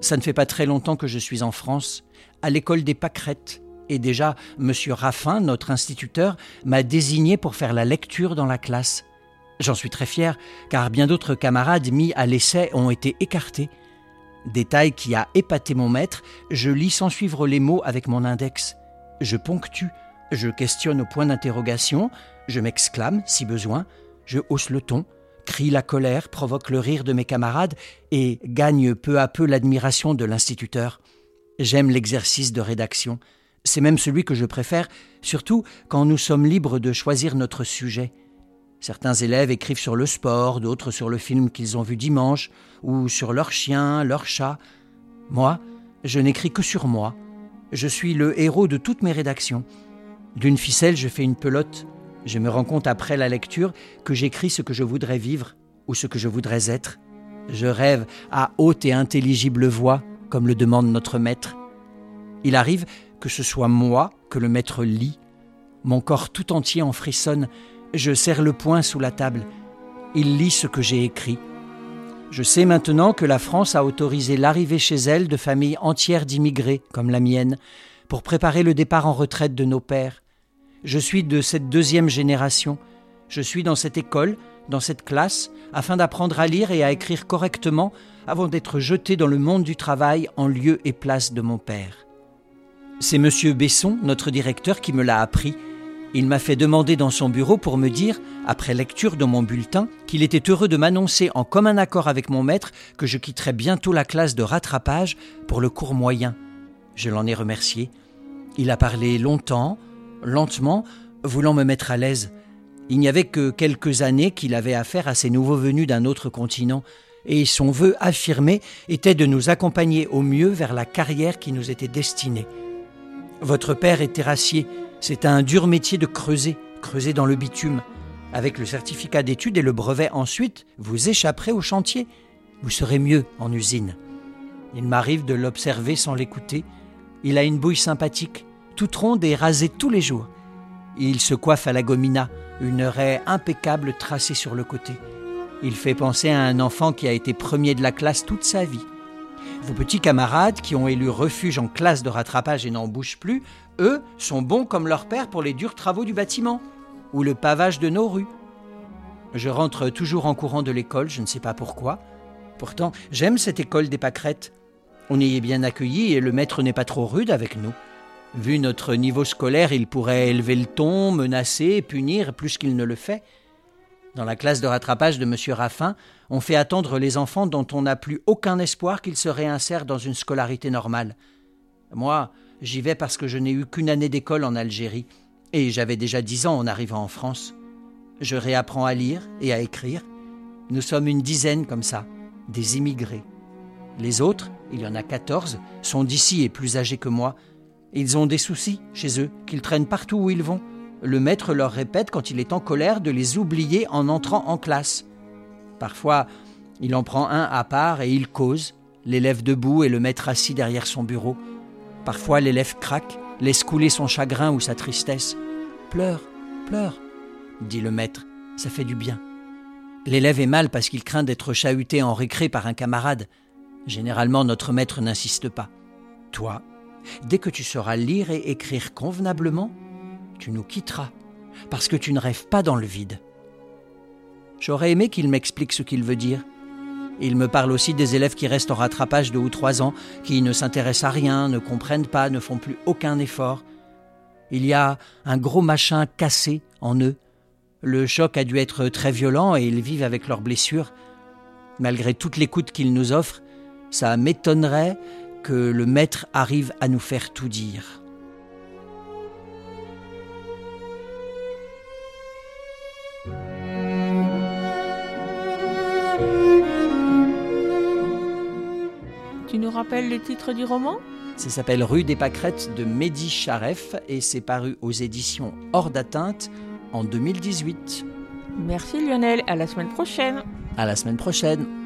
J: Ça ne fait pas très longtemps que je suis en France, à l'école des pâquerettes, et déjà, Monsieur Raffin, notre instituteur, m'a désigné pour faire la lecture dans la classe. J'en suis très fier, car bien d'autres camarades mis à l'essai ont été écartés. Détail qui a épaté mon maître, je lis sans suivre les mots avec mon index. Je ponctue, je questionne au point d'interrogation, je m'exclame si besoin, je hausse le ton, crie la colère, provoque le rire de mes camarades et gagne peu à peu l'admiration de l'instituteur. J'aime l'exercice de rédaction. C'est même celui que je préfère, surtout quand nous sommes libres de choisir notre sujet. Certains élèves écrivent sur le sport, d'autres sur le film qu'ils ont vu dimanche, ou sur leur chien, leur chat. Moi, je n'écris que sur moi. Je suis le héros de toutes mes rédactions. D'une ficelle, je fais une pelote. Je me rends compte après la lecture que j'écris ce que je voudrais vivre ou ce que je voudrais être. Je rêve à haute et intelligible voix, comme le demande notre maître. Il arrive que ce soit moi que le maître lit. Mon corps tout entier en frissonne. Je serre le poing sous la table. Il lit ce que j'ai écrit. Je sais maintenant que la France a autorisé l'arrivée chez elle de familles entières d'immigrés, comme la mienne, pour préparer le départ en retraite de nos pères. Je suis de cette deuxième génération. Je suis dans cette école, dans cette classe, afin d'apprendre à lire et à écrire correctement avant d'être jeté dans le monde du travail en lieu et place de mon père. C'est M. Besson, notre directeur, qui me l'a appris. Il m'a fait demander dans son bureau pour me dire, après lecture de mon bulletin, qu'il était heureux de m'annoncer en commun accord avec mon maître que je quitterais bientôt la classe de rattrapage pour le cours moyen. Je l'en ai remercié. Il a parlé longtemps, lentement, voulant me mettre à l'aise. Il n'y avait que quelques années qu'il avait affaire à ces nouveaux venus d'un autre continent, et son vœu affirmé était de nous accompagner au mieux vers la carrière qui nous était destinée. Votre père est terrassier, c'est un dur métier de creuser, creuser dans le bitume. Avec le certificat d'études et le brevet ensuite, vous échapperez au chantier. Vous serez mieux en usine. Il m'arrive de l'observer sans l'écouter. Il a une bouille sympathique, toute ronde et rasée tous les jours. Il se coiffe à la gomina, une raie impeccable tracée sur le côté. Il fait penser à un enfant qui a été premier de la classe toute sa vie. Vos petits camarades qui ont élu refuge en classe de rattrapage et n'en bougent plus, eux, sont bons comme leur père pour les durs travaux du bâtiment ou le pavage de nos rues. Je rentre toujours en courant de l'école, je ne sais pas pourquoi. Pourtant, j'aime cette école des pâquerettes. On y est bien accueilli et le maître n'est pas trop rude avec nous. Vu notre niveau scolaire, il pourrait élever le ton, menacer, punir plus qu'il ne le fait. Dans la classe de rattrapage de M. Raffin, on fait attendre les enfants dont on n'a plus aucun espoir qu'ils se réinsèrent dans une scolarité normale. Moi, j'y vais parce que je n'ai eu qu'une année d'école en Algérie, et j'avais déjà dix ans en arrivant en France. Je réapprends à lire et à écrire. Nous sommes une dizaine comme ça, des immigrés. Les autres, il y en a quatorze, sont d'ici et plus âgés que moi. Ils ont des soucis chez eux, qu'ils traînent partout où ils vont. Le maître leur répète quand il est en colère de les oublier en entrant en classe. Parfois, il en prend un à part et il cause, l'élève debout et le maître assis derrière son bureau. Parfois, l'élève craque, laisse couler son chagrin ou sa tristesse. Pleure, pleure, dit le maître, ça fait du bien. L'élève est mal parce qu'il craint d'être chahuté en récré par un camarade. Généralement, notre maître n'insiste pas. Toi, dès que tu sauras lire et écrire convenablement, tu nous quitteras, parce que tu ne rêves pas dans le vide. J'aurais aimé qu'il m'explique ce qu'il veut dire. Il me parle aussi des élèves qui restent en rattrapage deux ou trois ans, qui ne s'intéressent à rien, ne comprennent pas, ne font plus aucun effort. Il y a un gros machin cassé en eux. Le choc a dû être très violent et ils vivent avec leurs blessures. Malgré toute l'écoute qu'ils nous offrent, ça m'étonnerait que le maître arrive à nous faire tout dire.
B: Tu nous rappelles le titre du roman?
J: Ça s'appelle Rue des Pâquerettes de Mehdi Charef et c'est paru aux éditions Hors d'atteinte en 2018.
B: Merci Lionel, à la semaine prochaine.
J: À la semaine prochaine.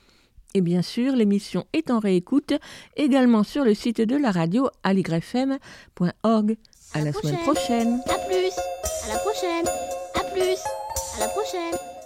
B: Et bien sûr, l'émission est en réécoute également sur le site de la radio aligrefm.org. À, la, semaine prochaine.
A: À plus. À la prochaine. À plus. À la prochaine.